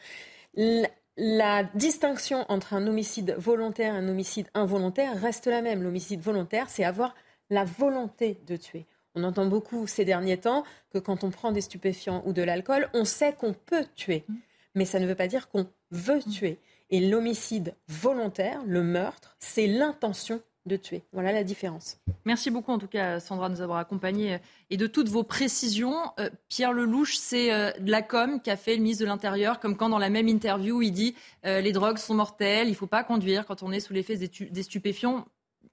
La, la distinction entre un homicide volontaire et un homicide involontaire reste la même. L'homicide volontaire, c'est avoir la volonté de tuer. On entend beaucoup ces derniers temps que quand on prend des stupéfiants ou de l'alcool, on sait qu'on peut tuer. Mmh. Mais ça ne veut pas dire qu'on veut mmh. tuer. Et l'homicide volontaire, le meurtre, c'est l'intention de tuer. Voilà la différence. Merci beaucoup en tout cas Sandra de nous avoir accompagnés euh, et de toutes vos précisions. Euh, Pierre Lelouch, c'est euh, de la com qu'a fait le ministre de l'Intérieur, comme quand dans la même interview il dit les drogues sont mortelles, il ne faut pas conduire quand on est sous l'effet des, stupéfiants.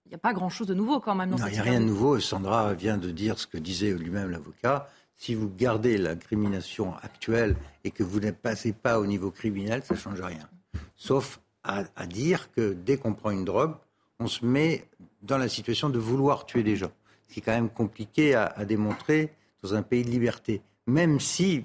Il n'y a pas grand-chose de nouveau quand même. Dans non, il n'y a rien de nouveau. Sandra vient de dire ce que disait lui-même l'avocat. Si vous gardez l'incrimination actuelle et que vous ne passez pas au niveau criminel, ça ne change rien. Sauf à, à dire que dès qu'on prend une drogue, on se met dans la situation de vouloir tuer des gens. Ce qui est quand même compliqué à, démontrer dans un pays de liberté. Même si,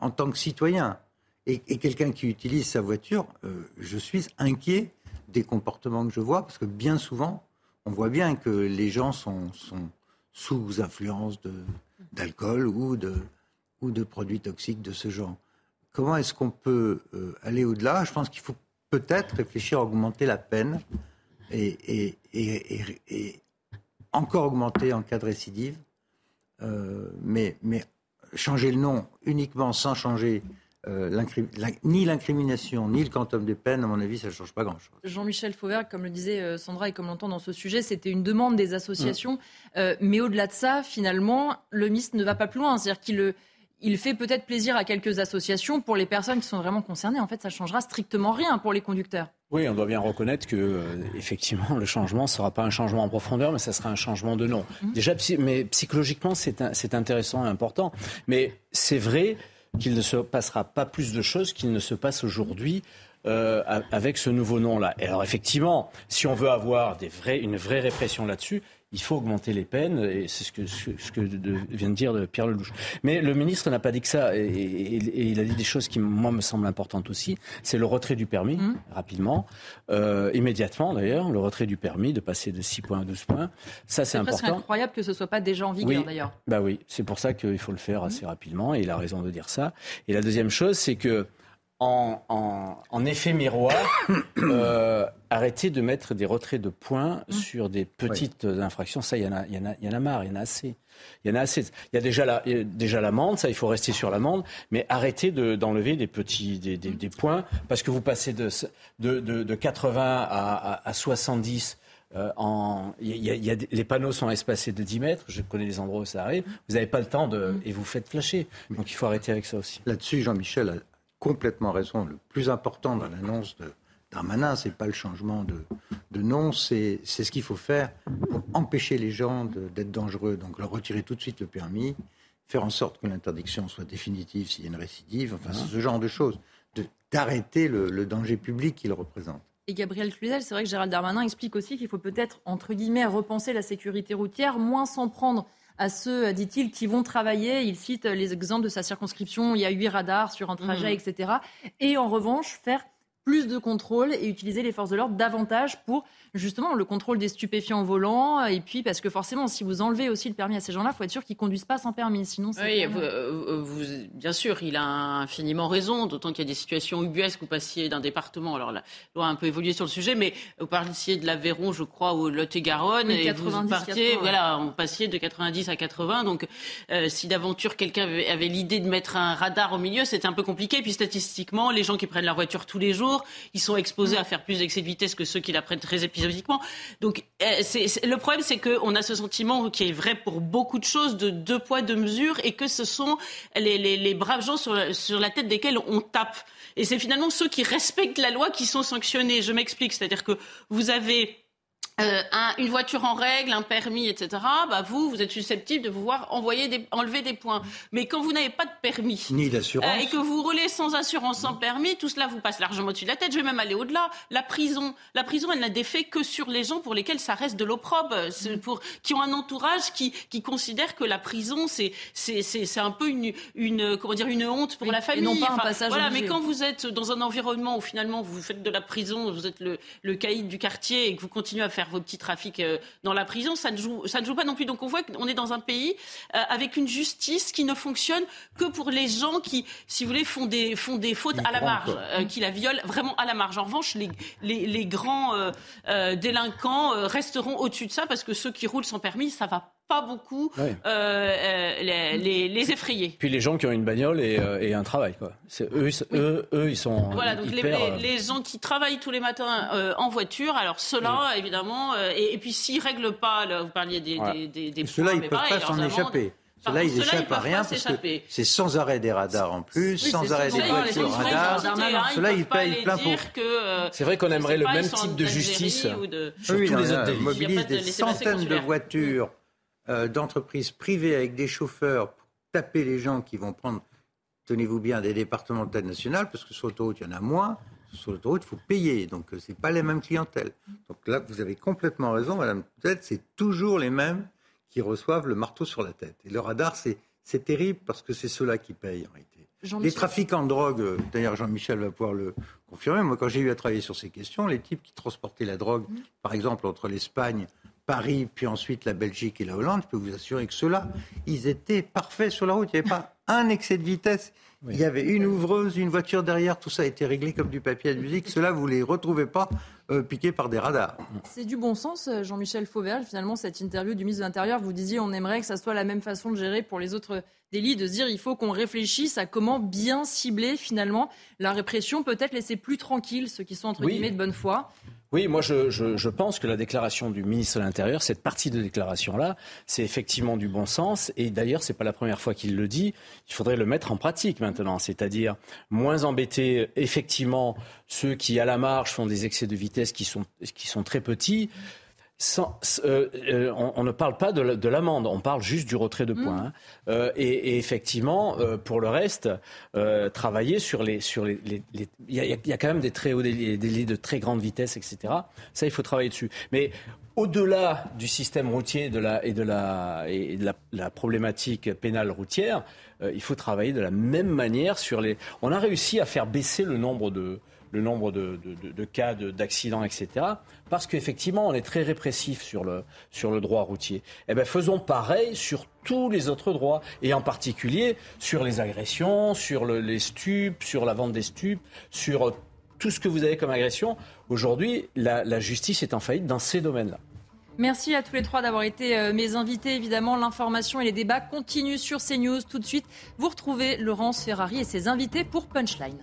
en tant que citoyen et, quelqu'un qui utilise sa voiture, euh, je suis inquiet des comportements que je vois, parce que bien souvent, on voit bien que les gens sont, sous influence d'alcool ou de, produits toxiques de ce genre. Comment est-ce qu'on peut euh, aller au-delà? Je pense qu'il faut peut-être réfléchir à augmenter la peine et, encore augmenter en cas de récidive. Euh, mais, mais changer le nom uniquement sans changer euh, ni l'incrimination, ni le quantum des peines, à mon avis, ça ne change pas grand-chose. Jean-Michel Fauvert, comme le disait euh, Sandra et comme l'entend dans ce sujet, c'était une demande des associations. Mm. mais au-delà de ça, finalement, le MIST ne va pas plus loin. C'est-à-dire qu'il il fait peut-être plaisir à quelques associations. Pour les personnes qui sont vraiment concernées, en fait, ça changera strictement rien pour les conducteurs. Oui, on doit bien reconnaître que euh, effectivement, le changement ne sera pas un changement en profondeur, mais ça sera un changement de nom. Mhm. Déjà, mais psychologiquement, c'est intéressant et important. Mais c'est vrai qu'il ne se passera pas plus de choses qu'il ne se passe aujourd'hui euh, avec ce nouveau nom-là. Et alors effectivement, si on veut avoir des vrais, une vraie répression là-dessus, il faut augmenter les peines, et c'est ce que, ce que vient de dire Pierre Lelouch. Mais le ministre n'a pas dit que ça, et, il a dit des choses qui, moi, me semblent importantes aussi. C'est le retrait du permis, mmh. rapidement, euh, immédiatement d'ailleurs, le retrait du permis, de passer de 6 points à 12 points. Ça, c'est important. C'est incroyable que ce ne soit pas déjà en vigueur, d'ailleurs. Bah oui, c'est pour ça qu'il faut le faire assez rapidement, et il a raison de dire ça. Et la deuxième chose, c'est que en, effet miroir, euh, arrêter de mettre des retraits de points mmh. sur des petites infractions. Ça, il y, en a, y, en a, y en a marre, il y en a assez. Il y en a assez. Il y a déjà la, déjà l'amende, ça, il faut rester sur l'amende, mais arrêtez d'enlever des petits des, des, points parce que vous passez de, de, de, 80 à, à, 70. Euh, en, y a, y a, les panneaux sont espacés de 10 mètres, je connais les endroits où ça arrive, vous n'avez pas le temps de, mmh. et vous faites flasher. Donc il faut arrêter avec ça aussi. Là-dessus, Jean-Michel complètement raison. Le plus important dans l'annonce de Darmanin, c'est pas le changement de, de nom, c'est ce qu'il faut faire pour empêcher les gens d'être dangereux. Donc leur retirer tout de suite le permis, faire en sorte que l'interdiction soit définitive s'il y a une récidive, enfin ce genre de choses, d'arrêter le, le danger public qu'il représente. Et Gabriel Cluzel, c'est vrai que Gérald Darmanin explique aussi qu'il faut peut-être, entre guillemets, repenser la sécurité routière, moins s'en prendre à ceux, dit-il, qui vont travailler. Il cite les exemples de sa circonscription. Il y a huit radars sur un trajet, mmh. etc. Et en revanche, faire plus de contrôle et utiliser les forces de l'ordre davantage pour justement le contrôle des stupéfiants au volant. Et puis, parce que forcément, si vous enlevez aussi le permis à ces gens-là, il faut être sûr qu'ils ne conduisent pas sans permis. Sinon, oui, euh, vous, bien sûr, il a infiniment raison, d'autant qu'il y a des situations ubuesques. Vous passiez d'un département, alors la loi a un peu évolué sur le sujet, mais vous parliez de l'Aveyron, je crois, ou Lot-et-Garonne, et vous partiez, voilà, on passiez de 90 à 80. Donc, euh, si d'aventure quelqu'un avait, l'idée de mettre un radar au milieu, c'était un peu compliqué. Puis statistiquement, les gens qui prennent leur voiture tous les jours, ils sont exposés à faire plus d'excès de vitesse que ceux qui la prennent très épisodiquement donc, euh, le problème, c'est qu'on a ce sentiment qui est vrai pour beaucoup de choses, de deux poids, deux mesures, et que ce sont les, braves gens sur, sur la tête desquels on tape. Et c'est finalement ceux qui respectent la loi qui sont sanctionnés. Je m'explique. C'est-à-dire que vous avez euh, une voiture en règle, un permis, etc., bah vous, vous êtes susceptible de vous voir envoyer des, enlever des points. Mais quand vous n'avez pas de permis ni d'assurance euh, et que vous roulez sans assurance, sans permis, tout cela vous passe largement au-dessus de la tête. Je vais même aller au-delà. La prison, la prison, elle n'a d'effet que sur les gens pour lesquels ça reste de l'opprobre, pour qui ont un entourage qui qui considère que la prison c'est c'est c'est un peu une une comment dire une honte pour la famille. non pas un passage voilà, mais quand vous êtes dans un environnement où finalement vous faites de la prison, vous êtes le le caïd du quartier et que vous continuez à faire vos petits trafics euh, dans la prison, ça ne joue, ça ne joue pas non plus. Donc on voit qu'on est dans un pays euh, avec une justice qui ne fonctionne que pour les gens qui, si vous voulez, font des, font des fautes à la marge, euh, qui la violent vraiment à la marge. En revanche, les, les, grands délinquants resteront au-dessus de ça parce que ceux qui roulent sans permis, ça va pas beaucoup euh, euh, les, les, effrayer. Puis les gens qui ont une bagnole et, et un travail, quoi. Eux, eux, eux, ils sont. Voilà, donc les, les, gens qui travaillent tous les matins en voiture, alors ceux-là, évidemment, et, puis s'ils règlent pas, vous parliez des, des, des, Ceux-là, ils ne peuvent pas s'en échapper. Cela, ils n'échappent à rien parce que c'est sans arrêt des radars en plus, sans arrêt des voitures radars. Cela, ils payent plein pot. Euh, c'est vrai qu'on aimerait le même type de justice. Oui, on mobilise des centaines de voitures euh, d'entreprises privées avec des chauffeurs pour taper les gens qui vont prendre, tenez-vous bien, des départementales nationales, parce que sur l'autoroute, il y en a moins. Sur l'autoroute, il faut payer. Donc, euh, ce n'est pas les mêmes clientèles. Donc là, vous avez complètement raison, Madame Peut-être, c'est toujours les mêmes qui reçoivent le marteau sur la tête. Et le radar, c'est terrible parce que c'est ceux-là qui payent en réalité. Les trafiquants de drogue, euh, d'ailleurs Jean-Michel va pouvoir le confirmer, moi quand j'ai eu à travailler sur ces questions, les types qui transportaient la drogue, mmh. par exemple entre l'Espagne, Paris, puis ensuite la Belgique et la Hollande, je peux vous assurer que ceux-là, ils étaient parfaits sur la route. Il n'y avait pas un excès de vitesse. Il y avait une ouvreuse, une voiture derrière, tout ça a été réglé comme du papier à musique. Ceux-là, vous ne les retrouvez pas euh, piqués par des radars. C'est du bon sens, euh, Jean-Michel Fauverge. Finalement, cette interview du ministre de l'Intérieur, vous disiez on aimerait que ça soit la même façon de gérer pour les autres délits, de se dire il faut qu'on réfléchisse à comment bien cibler finalement la répression, peut-être laisser plus tranquilles ceux qui sont entre guillemets de bonne foi. Oui, moi je, je, je, pense que la déclaration du ministre de l'Intérieur, cette partie de déclaration-là, c'est effectivement du bon sens. Et d'ailleurs, c'est pas la première fois qu'il le dit. Il faudrait le mettre en pratique maintenant, c'est-à-dire moins embêter effectivement ceux qui à la marge font des excès de vitesse qui sont, qui sont très petits. Sans, euh, euh, on, ne parle pas de, l'amende, on parle juste du retrait de mm. points. Hein. Euh, et, effectivement, pour le reste, travailler sur les, sur les, il y, a quand même des très hauts délits, de très grande vitesse, etc. Ça, il faut travailler dessus. Mais au-delà du système routier de la, et de la, et de la, problématique pénale routière, il faut travailler de la même manière sur les. On a réussi à faire baisser le nombre de le nombre de, cas d'accidents, etc. Parce qu'effectivement, on est très répressif sur le, sur le droit routier. Eh bien, faisons pareil sur tous les autres droits, et en particulier sur les agressions, sur les stupes, sur la vente des stupes, sur tout ce que vous avez comme agression. Aujourd'hui, la, la justice est en faillite dans ces domaines-là. Merci à tous les trois d'avoir été euh, mes invités. Évidemment, l'information et les débats continuent sur CNews. Tout de suite, vous retrouvez Laurence Ferrari et ses invités pour Punchline.